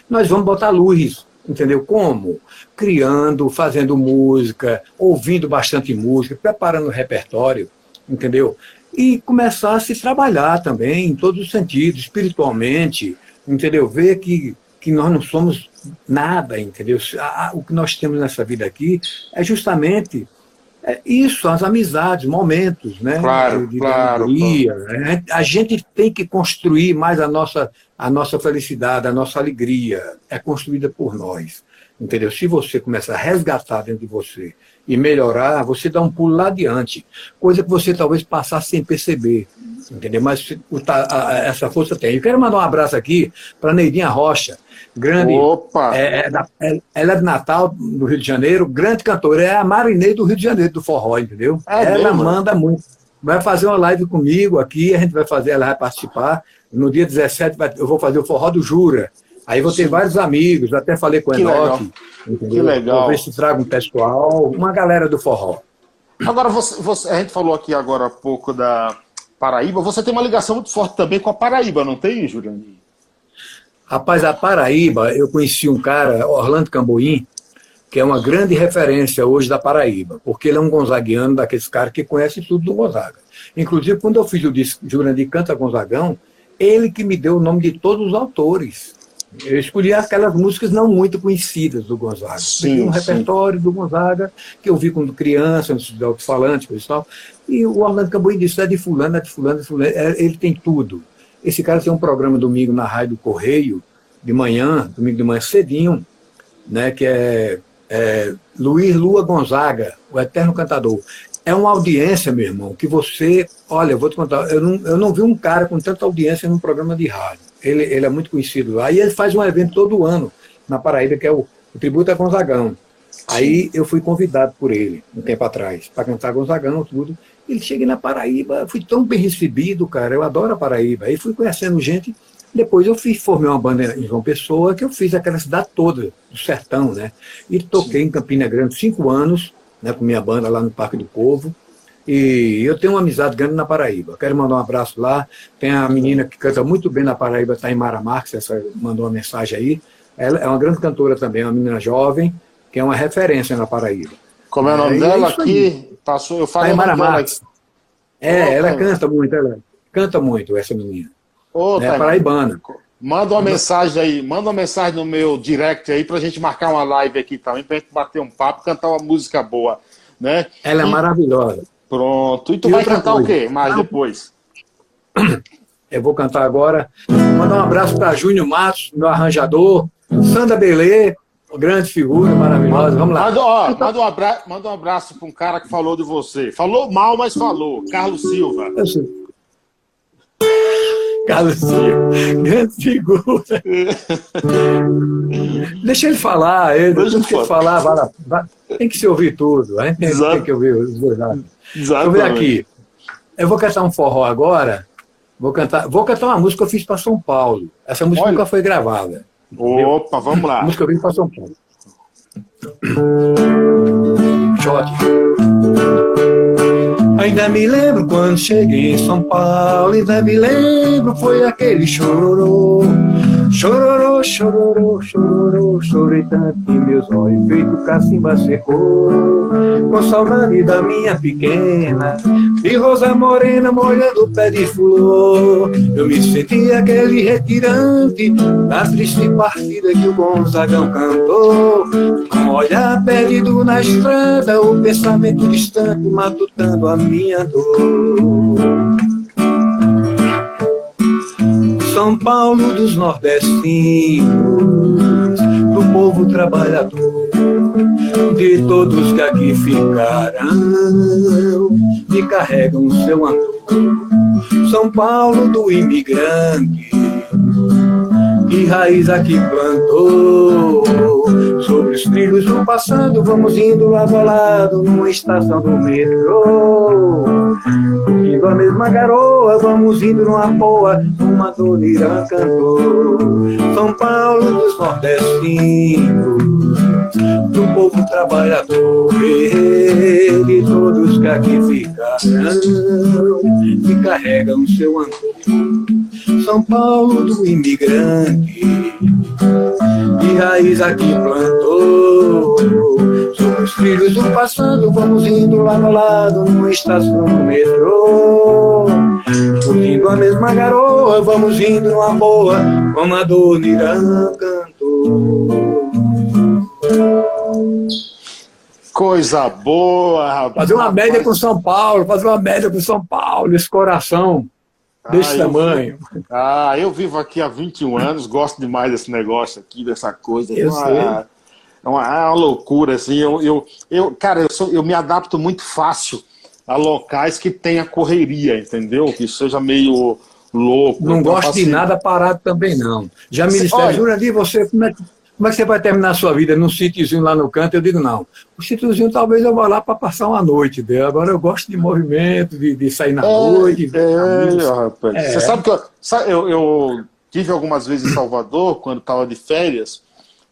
Nós vamos botar luz, entendeu? Como? Criando, fazendo música, ouvindo bastante música, preparando o repertório, entendeu? e começar a se trabalhar também em todos os sentidos, espiritualmente, entendeu? Ver que, que nós não somos nada, entendeu? O que nós temos nessa vida aqui é justamente é isso, as amizades, momentos, né? Claro, de, claro, alegria. Né? A gente tem que construir mais a nossa, a nossa felicidade, a nossa alegria. É construída por nós, entendeu? Se você começa a resgatar dentro de você e melhorar, você dá um pulo lá adiante. Coisa que você talvez passasse sem perceber. Entendeu? Mas essa força tem. Eu quero mandar um abraço aqui para Neidinha Rocha, grande. Opa! É, é, ela é de Natal, no Rio de Janeiro, grande cantora. É a Marinei do Rio de Janeiro, do forró, entendeu? É ela mesmo? manda muito. Vai fazer uma live comigo aqui, a gente vai fazer, ela vai participar. No dia 17 eu vou fazer o forró do Jura. Aí vou ter Sim. vários amigos, até falei com o Enoque. Que legal. Vou ver se trago um pessoal, uma galera do forró. Agora, você, você, a gente falou aqui agora há pouco da Paraíba. Você tem uma ligação muito forte também com a Paraíba, não tem, Juliano? Rapaz, a Paraíba, eu conheci um cara, Orlando Camboim, que é uma grande referência hoje da Paraíba, porque ele é um gonzaguiano daqueles caras que conhece tudo do Gonzaga. Inclusive, quando eu fiz o disco Jurandir Canta Gonzagão, ele que me deu o nome de todos os autores. Eu escolhi aquelas músicas não muito conhecidas do Gonzaga. Sim, um sim. repertório do Gonzaga que eu vi quando criança, no alto-falante, coisa e tal. E o Orlando Cambuí disse: é de fulano, é de fulano, é de fulano. É, ele tem tudo. Esse cara tem um programa domingo na Rádio do Correio, de manhã, domingo de manhã cedinho, né, que é, é Luiz Lua Gonzaga, o eterno cantador. É uma audiência, meu irmão, que você. Olha, eu vou te contar, eu não, eu não vi um cara com tanta audiência num programa de rádio ele, ele é muito conhecido lá, e ele faz um evento todo ano na Paraíba, que é o, o Tributo a Gonzagão. Aí eu fui convidado por ele, um tempo atrás, para cantar Gonzagão, tudo. Ele cheguei na Paraíba, fui tão bem recebido, cara, eu adoro a Paraíba. Aí fui conhecendo gente, depois eu fiz, formei uma banda em João Pessoa, que eu fiz aquela cidade toda, do sertão, né? E toquei em Campina Grande cinco anos, né, com minha banda lá no Parque do Povo. E eu tenho uma amizade grande na Paraíba. Quero mandar um abraço lá. Tem a menina que canta muito bem na Paraíba, está em Mara Marques, essa mandou uma mensagem aí. Ela é uma grande cantora também, uma menina jovem, que é uma referência na Paraíba. Como é o nome é, dela é aqui? Passou, eu falo tá em Mara Marques. É, ela canta muito, ela canta muito, essa menina. Ô, é tá paraibana. Manda uma mensagem aí, manda uma mensagem no meu direct aí pra gente marcar uma live aqui também, pra gente bater um papo, cantar uma música boa, né? Ela é maravilhosa. Pronto. E tu e vai cantar coisa. o quê mais depois? Eu vou cantar agora. Mandar um abraço para Júnior Matos, meu arranjador, Sandra Belê, grande figura, maravilhosa. Vamos lá. Manda, ó, manda, um abraço, manda um abraço para um cara que falou de você. Falou mal, mas falou. Carlos Silva. Carlos Silva, grande figura. Deixa ele falar, ele, Deixa ele falar, vai, vai, tem que se ouvir tudo. Gente tem, tem que ouvir os dois lados. Deixa eu ver aqui. Eu vou cantar um forró agora. Vou cantar, vou cantar uma música que eu fiz para São Paulo. Essa música Olha. nunca foi gravada. Opa, vamos lá. música que eu fiz para São Paulo. Shot. Ainda me lembro quando cheguei em São Paulo, ainda me lembro, foi aquele chororô. Chororô, chororô, chororô, chorei tanto que meus olhos feito cacimba secou. Com saudade da minha pequena, de rosa morena molhando o pé de flor. Eu me senti aquele retirante da triste partida que o Gonzagão cantou. Com olhar perdido na estrada, o pensamento distante matutando a minha dor. São Paulo dos nordestinos, do povo trabalhador, de todos que aqui ficarão e carregam seu andor. São Paulo do imigrante, que raiz aqui plantou. Os trilhos do passado, vamos indo lado a lado numa estação do metrô. Indo a mesma garoa, vamos indo numa boa, uma dor Irã cantou. São Paulo dos nordestinos, do povo trabalhador, de todos que aqui ficarão, que carregam seu andor. São Paulo do imigrante, de raiz aqui plantou. Somos filhos do passado, vamos indo lá no lado, numa estação do metrô. Curtindo a mesma garoa, vamos indo numa boa, como a dona Irã cantou. Coisa boa, rapaz. Fazer uma média com São Paulo, fazer uma média com São Paulo, esse coração desse ah, tamanho. Eu, ah, eu vivo aqui há 21 anos, gosto demais desse negócio aqui, dessa coisa. Eu uma, sei. É uma, é uma loucura, assim. Eu, eu, eu cara, eu, sou, eu me adapto muito fácil a locais que tenha correria, entendeu? Que seja meio louco. Não gosto de nada parado também, não. Já disseram, Jurandir, você, como é, como é que você vai terminar a sua vida num sítiozinho lá no canto? Eu digo, não. O sítiozinho talvez eu vá lá para passar uma noite. Entendeu? Agora eu gosto de movimento, de, de sair na é, noite. É, rapaz. É. Você sabe que eu, sabe, eu, eu, tive algumas vezes em Salvador, quando estava de férias,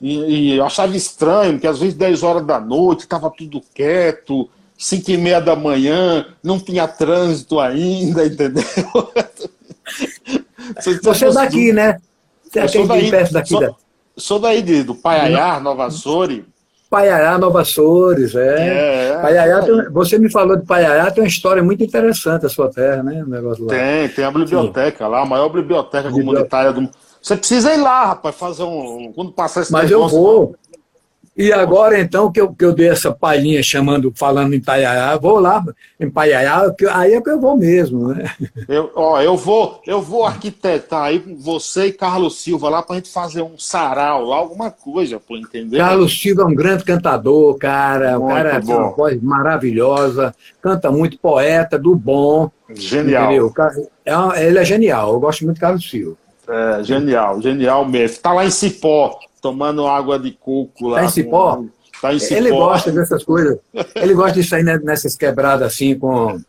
e, e, eu achava estranho, porque às vezes 10 horas da noite estava tudo quieto, 5 e meia da manhã, não tinha trânsito ainda, entendeu? Você é daqui, né? Você é aqui daí, perto daqui. Da... sou daí de, do Paiaiá, Nova Açores. Paiaiá, Nova Açores, é. é Paiaiá, é. você me falou de Paiaiá, tem uma história muito interessante a sua terra, né? O negócio lá. Tem, tem a biblioteca Sim. lá, a maior biblioteca, biblioteca comunitária do mundo. Você precisa ir lá, rapaz, fazer um. Quando passar esse Mas negócio, eu vou. E agora, então, que eu, que eu dei essa palhinha chamando, falando em Paiaiá, vou lá em Paiaiá, aí é que eu vou mesmo, né? Eu, ó, eu vou, eu vou arquitetar aí com você e Carlos Silva lá pra gente fazer um sarau lá, alguma coisa, pô, entender? Carlos Silva é um grande cantador, cara. o cara tem uma voz maravilhosa, canta muito, poeta, do bom. Genial. É, ele é genial, eu gosto muito de Carlos Silva. É, genial, genial mesmo. Tá lá em Cipó tomando água de coco lá. Tá em Cipó? Com... Tá em Cipó. Ele gosta dessas coisas. Ele gosta de sair nessas quebradas assim com.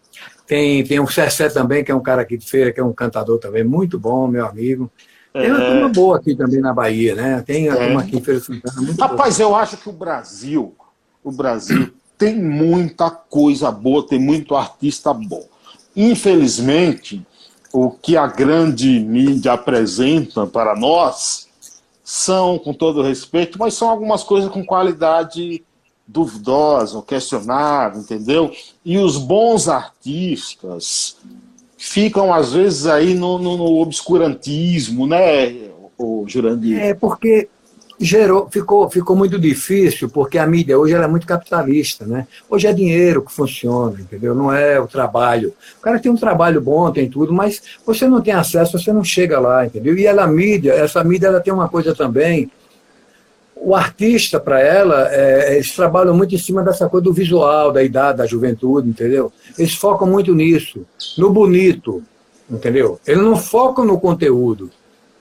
Tem, tem o Cessé também, que é um cara aqui de feira, que é um cantador também, muito bom, meu amigo. Tem uma é... turma boa aqui também na Bahia, né? Tem a é. turma aqui em Feira Santana. Muito Rapaz, boa. eu acho que o Brasil, o Brasil tem muita coisa boa, tem muito artista bom. Infelizmente, o que a grande mídia apresenta para nós são, com todo respeito, mas são algumas coisas com qualidade duvidosa, questionável, entendeu? E os bons artistas ficam, às vezes, aí no, no, no obscurantismo, né, o Jurandir? É, porque gerou, ficou, ficou muito difícil, porque a mídia hoje ela é muito capitalista, né? Hoje é dinheiro que funciona, entendeu? Não é o trabalho. O cara tem um trabalho bom, tem tudo, mas você não tem acesso, você não chega lá, entendeu? E ela, mídia, essa mídia, ela tem uma coisa também. o artista, para ela, é, eles trabalham muito em cima dessa coisa do visual, da idade, da juventude, entendeu? Eles focam muito nisso, no bonito, entendeu? Eles não focam no conteúdo.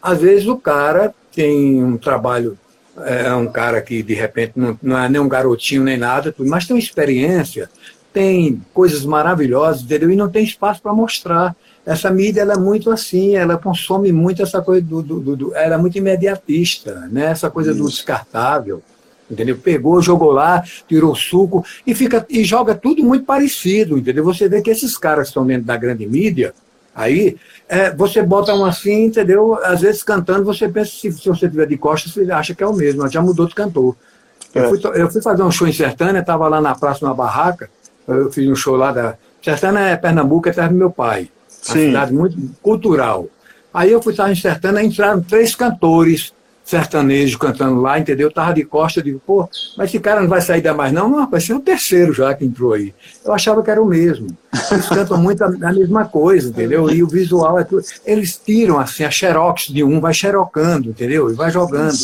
Às vezes o cara tem um trabalho, é um cara que de repente não, não é nem um garotinho nem nada, mas tem experiência, tem coisas maravilhosas, entendeu? E não tem espaço para mostrar essa mídia ela é muito assim, ela consome muito essa coisa do, do, do, do ela é muito imediatista, né? Essa coisa Isso. do descartável, entendeu? Pegou, jogou lá, tirou suco e fica e joga tudo muito parecido, entendeu? Você vê que esses caras que estão dentro da grande mídia, aí é, você bota um assim, entendeu? Às vezes cantando você pensa se, se você tiver de costas você acha que é o mesmo, já mudou de cantor. É. Eu, fui, eu fui fazer um show em Sertânia, estava lá na praça, numa barraca, eu fiz um show lá da Sertânia é Pernambuco, é terra do meu pai. Uma Sim. cidade muito cultural. Aí eu fui estar em Sertana, entraram três cantores sertanejos cantando lá, entendeu? Eu tava de costa, eu digo, pô, mas esse cara não vai sair da mais não? Não, vai ser o terceiro já que entrou aí. Eu achava que era o mesmo. Eles cantam muito a, a mesma coisa, entendeu? E o visual é tudo. Eles tiram assim a xerox de um, vai xerocando, entendeu? E vai jogando.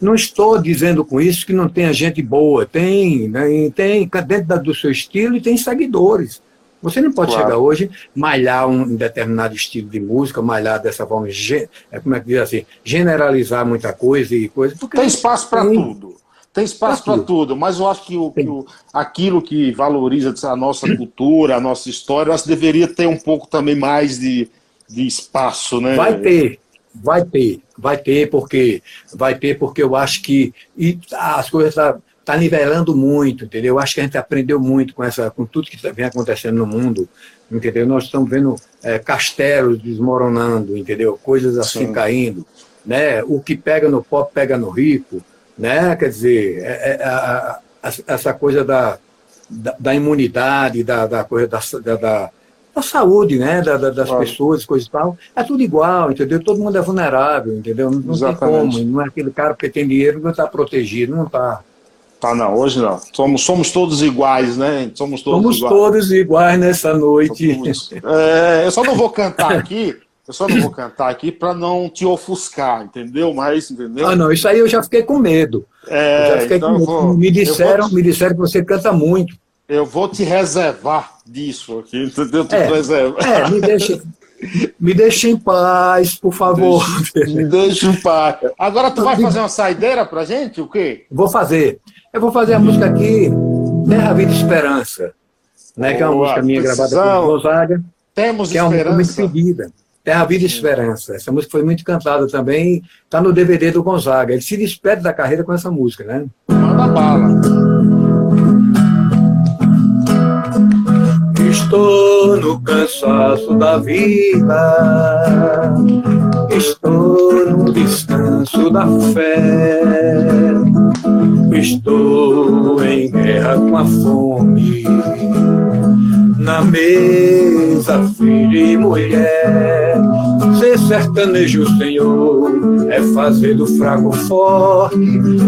Não estou dizendo com isso que não tenha gente boa, tem, né? tem dentro do seu estilo e tem seguidores. Você não pode claro. chegar hoje, malhar um determinado estilo de música, malhar dessa forma, é, como é que diz assim, generalizar muita coisa e coisa. Tem espaço para tudo. Tem espaço para tudo. tudo, mas eu acho que, o, que o, aquilo que valoriza a nossa cultura, a nossa história, acho que deveria ter um pouco também mais de, de espaço, né? Vai ter, vai ter, vai ter, porque vai ter, porque eu acho que e as coisas está nivelando muito, entendeu? Acho que a gente aprendeu muito com essa, com tudo que vem acontecendo no mundo, entendeu? Nós estamos vendo é, castelos desmoronando, entendeu? Coisas assim Sim. caindo, né? O que pega no pobre pega no rico, né? Quer dizer, é, é, a, a, essa coisa da, da, da imunidade, da, da coisa da, da, da saúde, né, da, da, das claro. pessoas, coisa e tal, é tudo igual, entendeu? Todo mundo é vulnerável, entendeu? Não, não tem como, não é aquele cara que tem dinheiro não está protegido, não está. Tá, não, hoje não. Somos, somos todos iguais, né? Somos todos somos iguais. todos iguais nessa noite. É, eu só não vou cantar aqui, eu só não vou cantar aqui para não te ofuscar, entendeu? Mas, entendeu? Ah, não, isso aí eu já fiquei com medo. É, já fiquei então com vou, me disseram, te, me disseram que você canta muito. Eu vou te reservar disso aqui, entendeu? Te é. É, me deixa, me deixa em paz, por favor. Deixa, me deixa em paz. Agora tu vai fazer uma saideira pra gente, o quê? Vou fazer. Eu vou fazer a música aqui, Terra, Vida e Esperança, né, que é uma música minha gravada com Gonzaga. Temos que esperança. é uma música muito pedida. Terra, Vida e Esperança. Essa música foi muito cantada também, está no DVD do Gonzaga. Ele se despede da carreira com essa música, né? Manda bala. Estou no cansaço da vida, estou no descanso da fé Estou em guerra com a fome. Na mesa, filho e mulher. Ser sertanejo, Senhor, é fazer do fraco forte,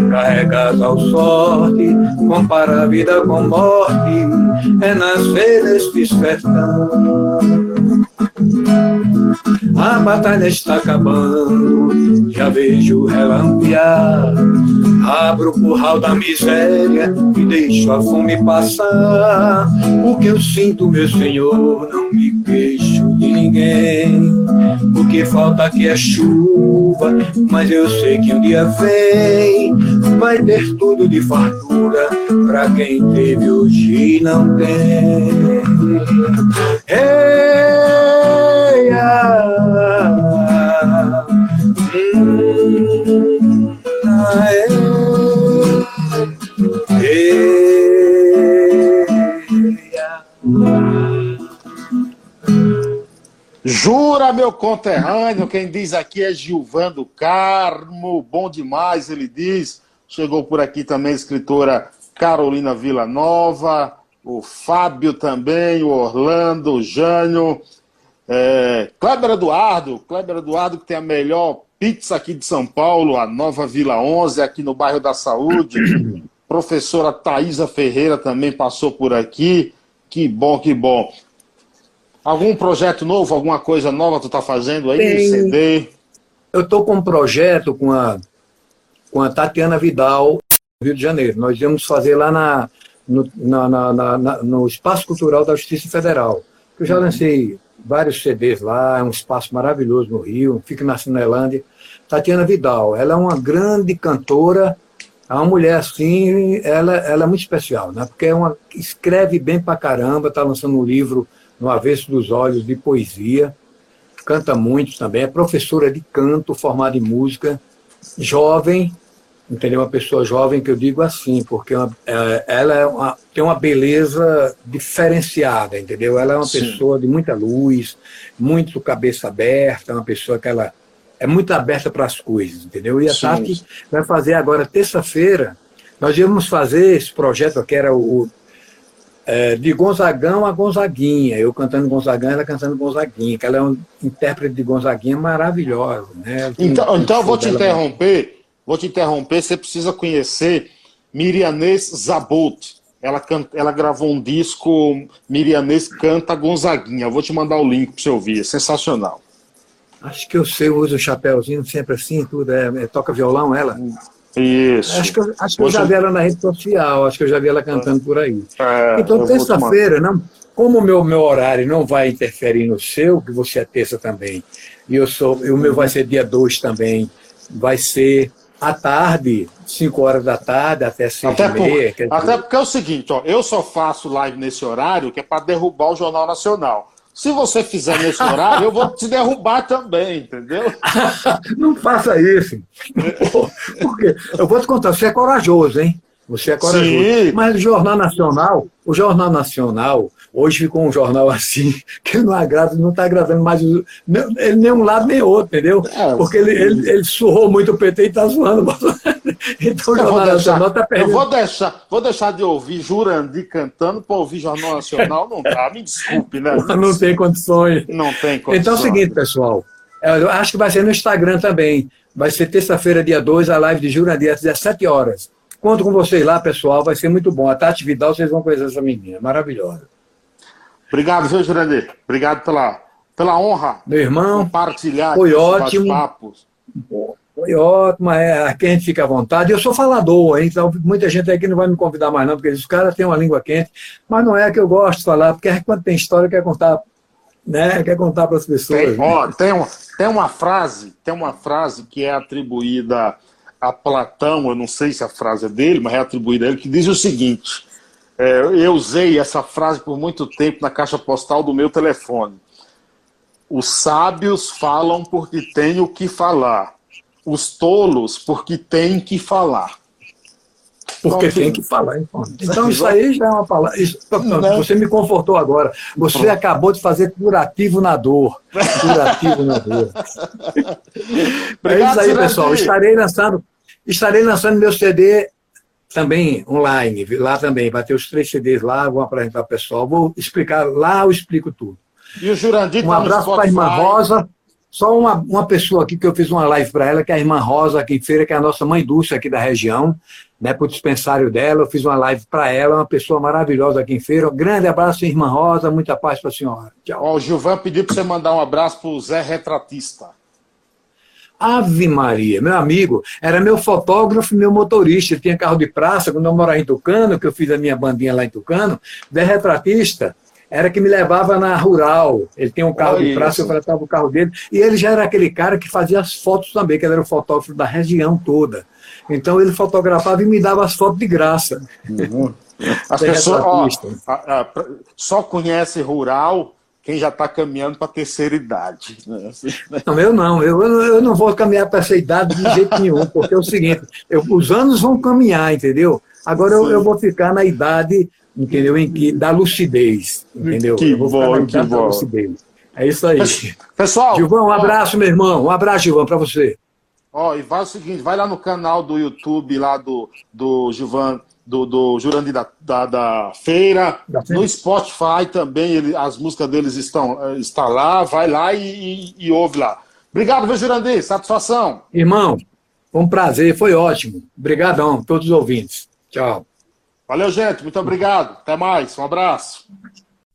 carregar ao sorte, comparar a vida com morte, é nascer neste sertão. A batalha está acabando, já vejo relampear. Abro o curral da miséria e deixo a fome passar. O que eu sinto, meu Senhor, não me queixo de ninguém. O que falta aqui é chuva, mas eu sei que um dia vem. Vai ter tudo de fartura pra quem teve hoje não tem. É. Jura, meu conterrâneo, quem diz aqui é Gilvando Carmo, bom demais, ele diz. Chegou por aqui também a escritora Carolina Villanova, o Fábio também, o Orlando, o Jânio, é, Kleber Eduardo, Kleber Eduardo que tem a melhor pizza aqui de São Paulo, a Nova Vila 11, aqui no bairro da Saúde. Professora Thaisa Ferreira também passou por aqui. Que bom, que bom. Algum projeto novo, alguma coisa nova tu tá fazendo aí? Tem... CD? Eu tô com um projeto com a, com a Tatiana Vidal, Rio de Janeiro. Nós íamos fazer lá na, no, na, na, na, no Espaço Cultural da Justiça Federal. Eu já lancei vários CDs lá, é um espaço maravilhoso no Rio, fica na Cinelândia. Tatiana Vidal, ela é uma grande cantora, é uma mulher assim, ela, ela é muito especial, né? porque é uma, escreve bem pra caramba, está lançando um livro no Avesso dos Olhos de poesia, canta muito também, é professora de canto, formada em música, jovem, entendeu? Uma pessoa jovem que eu digo assim, porque é uma, é, ela é uma, tem uma beleza diferenciada, entendeu? Ela é uma Sim. pessoa de muita luz, muito cabeça aberta, uma pessoa que ela é muito aberta para as coisas, entendeu? E a Sim. Tati vai fazer agora, terça-feira, nós íamos fazer esse projeto que era o, é, de Gonzagão a Gonzaguinha, eu cantando Gonzagão, ela cantando Gonzaguinha, que ela é um intérprete de Gonzaguinha maravilhosa. Né? Então, então eu vou te interromper, vou te interromper, você precisa conhecer Mirianês Zabot. Ela, canta, ela gravou um disco, Mirianês Canta Gonzaguinha. Eu vou te mandar o link para você ouvir, é sensacional. Acho que eu sei, usa o chapéuzinho sempre assim, tudo, é, é, toca violão ela. Isso. Acho que, eu, acho que Você... eu já vi ela na rede social, acho que eu já vi ela cantando por aí. É, então, terça-feira, não, como o meu, meu horário não vai interferir no seu, que você é terça também, e eu sou, e o meu vai ser dia 2 também, vai ser à tarde, 5 horas da tarde até 6 até, por, meia, até porque é o seguinte, ó, eu só faço live nesse horário que é para derrubar o Jornal Nacional. Se você fizer nesse horário, eu vou te derrubar também, entendeu? Não faça isso. Porque eu vou te contar, você é corajoso, hein? Você é corajoso. Sim. Mas o Jornal Nacional, o Jornal Nacional, hoje ficou um jornal assim, que não agrada, não está agradando mais ele, nem um lado nem outro, entendeu? É, Porque ele, ele, ele, surrou muito o PT e está zoando. então o Jornal Nacional está perdendo. Eu vou deixar, vou deixar de ouvir Jurandir cantando para ouvir Jornal Nacional, não dá, me desculpe, né? Não tem condições. Não tem condições. Então é o seguinte, pessoal, eu acho que vai ser no Instagram também. Vai ser terça-feira, dia 2, a live de Jurandir às 17 horas. Conto com vocês lá, pessoal, vai ser muito bom. A Tati Vidal, vocês vão conhecer essa menina, maravilhosa. Obrigado, viu, Jurandir? Obrigado pela, pela honra. Meu irmão, compartilhar foi ótimo. Papos. Foi ótimo, é, aqui a gente fica à vontade. Eu sou falador, hein? então muita gente aqui não vai me convidar mais, não, porque os caras têm uma língua quente, mas não é que eu gosto de falar, porque quando tem história, quer contar, né? Quer contar para as pessoas. Tem, ó, tem, um, tem uma frase, tem uma frase que é atribuída a Platão, eu não sei se a frase é dele, mas é atribuída a ele, que diz o seguinte: é, eu usei essa frase por muito tempo na caixa postal do meu telefone. Os sábios falam porque têm o que falar, os tolos porque têm que falar. Porque tem que falar. Então, então isso aí já é uma palavra. Isso, né? você me confortou agora. Você acabou de fazer curativo na dor. Curativo na dor. é isso aí, pessoal. Estarei lançando, estarei lançando meu CD também online, lá também. Vai ter os três CDs lá, vou apresentar o pessoal. Vou explicar, lá eu explico tudo. E o Jurandir Um tá abraço para a irmã Rosa. Só uma, uma pessoa aqui que eu fiz uma live para ela, que é a irmã Rosa aqui em Feira, que é a nossa mãe Dulce aqui da região, né, para o dispensário dela. Eu fiz uma live para ela, uma pessoa maravilhosa aqui em Feira. Um grande abraço, irmã Rosa, muita paz para a senhora. Tchau. Ó, o Gilvan pediu para você mandar um abraço para o Zé Retratista. Ave Maria, meu amigo, era meu fotógrafo meu motorista. Ele tinha carro de praça, quando eu morava em Tucano, que eu fiz a minha bandinha lá em Tucano, Zé Retratista era que me levava na rural. Ele tem um carro Olha de praça, eu tratava o carro dele. E ele já era aquele cara que fazia as fotos também, que ele era o fotógrafo da região toda. Então ele fotografava e me dava as fotos de graça. Uhum. As pessoas ó, a, a, só conhece rural quem já está caminhando para a terceira idade. Né? Não, eu não, eu, eu não vou caminhar para essa idade de jeito nenhum, porque é o seguinte, eu, os anos vão caminhar, entendeu? Agora eu, eu, vou ficar na idade entendeu? Em que da lucidez, entendeu? Que bom, que bom. É isso aí. Pessoal, Gilvão, um abraço, meu irmão. Um abraço, Gilvão, para você. Ó, e vai o seguinte, vai lá no canal do YouTube lá do, do Gilvan, do, do Jurandir da, da, da, feira, da no Spotify também, ele, as músicas deles estão eh, está lá, vai lá e, e, e ouve lá. Obrigado, viu, Jurandir? Satisfação. Irmão, foi um prazer, foi ótimo. Obrigadão, todos os ouvintes. Tchau. Valeu, gente. Muito obrigado. Até mais. Um abraço.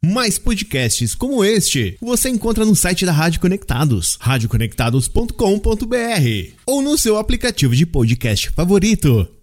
Mais podcasts como este você encontra no site da Rádio Conectados, radioconectados.com.br ou no seu aplicativo de podcast favorito.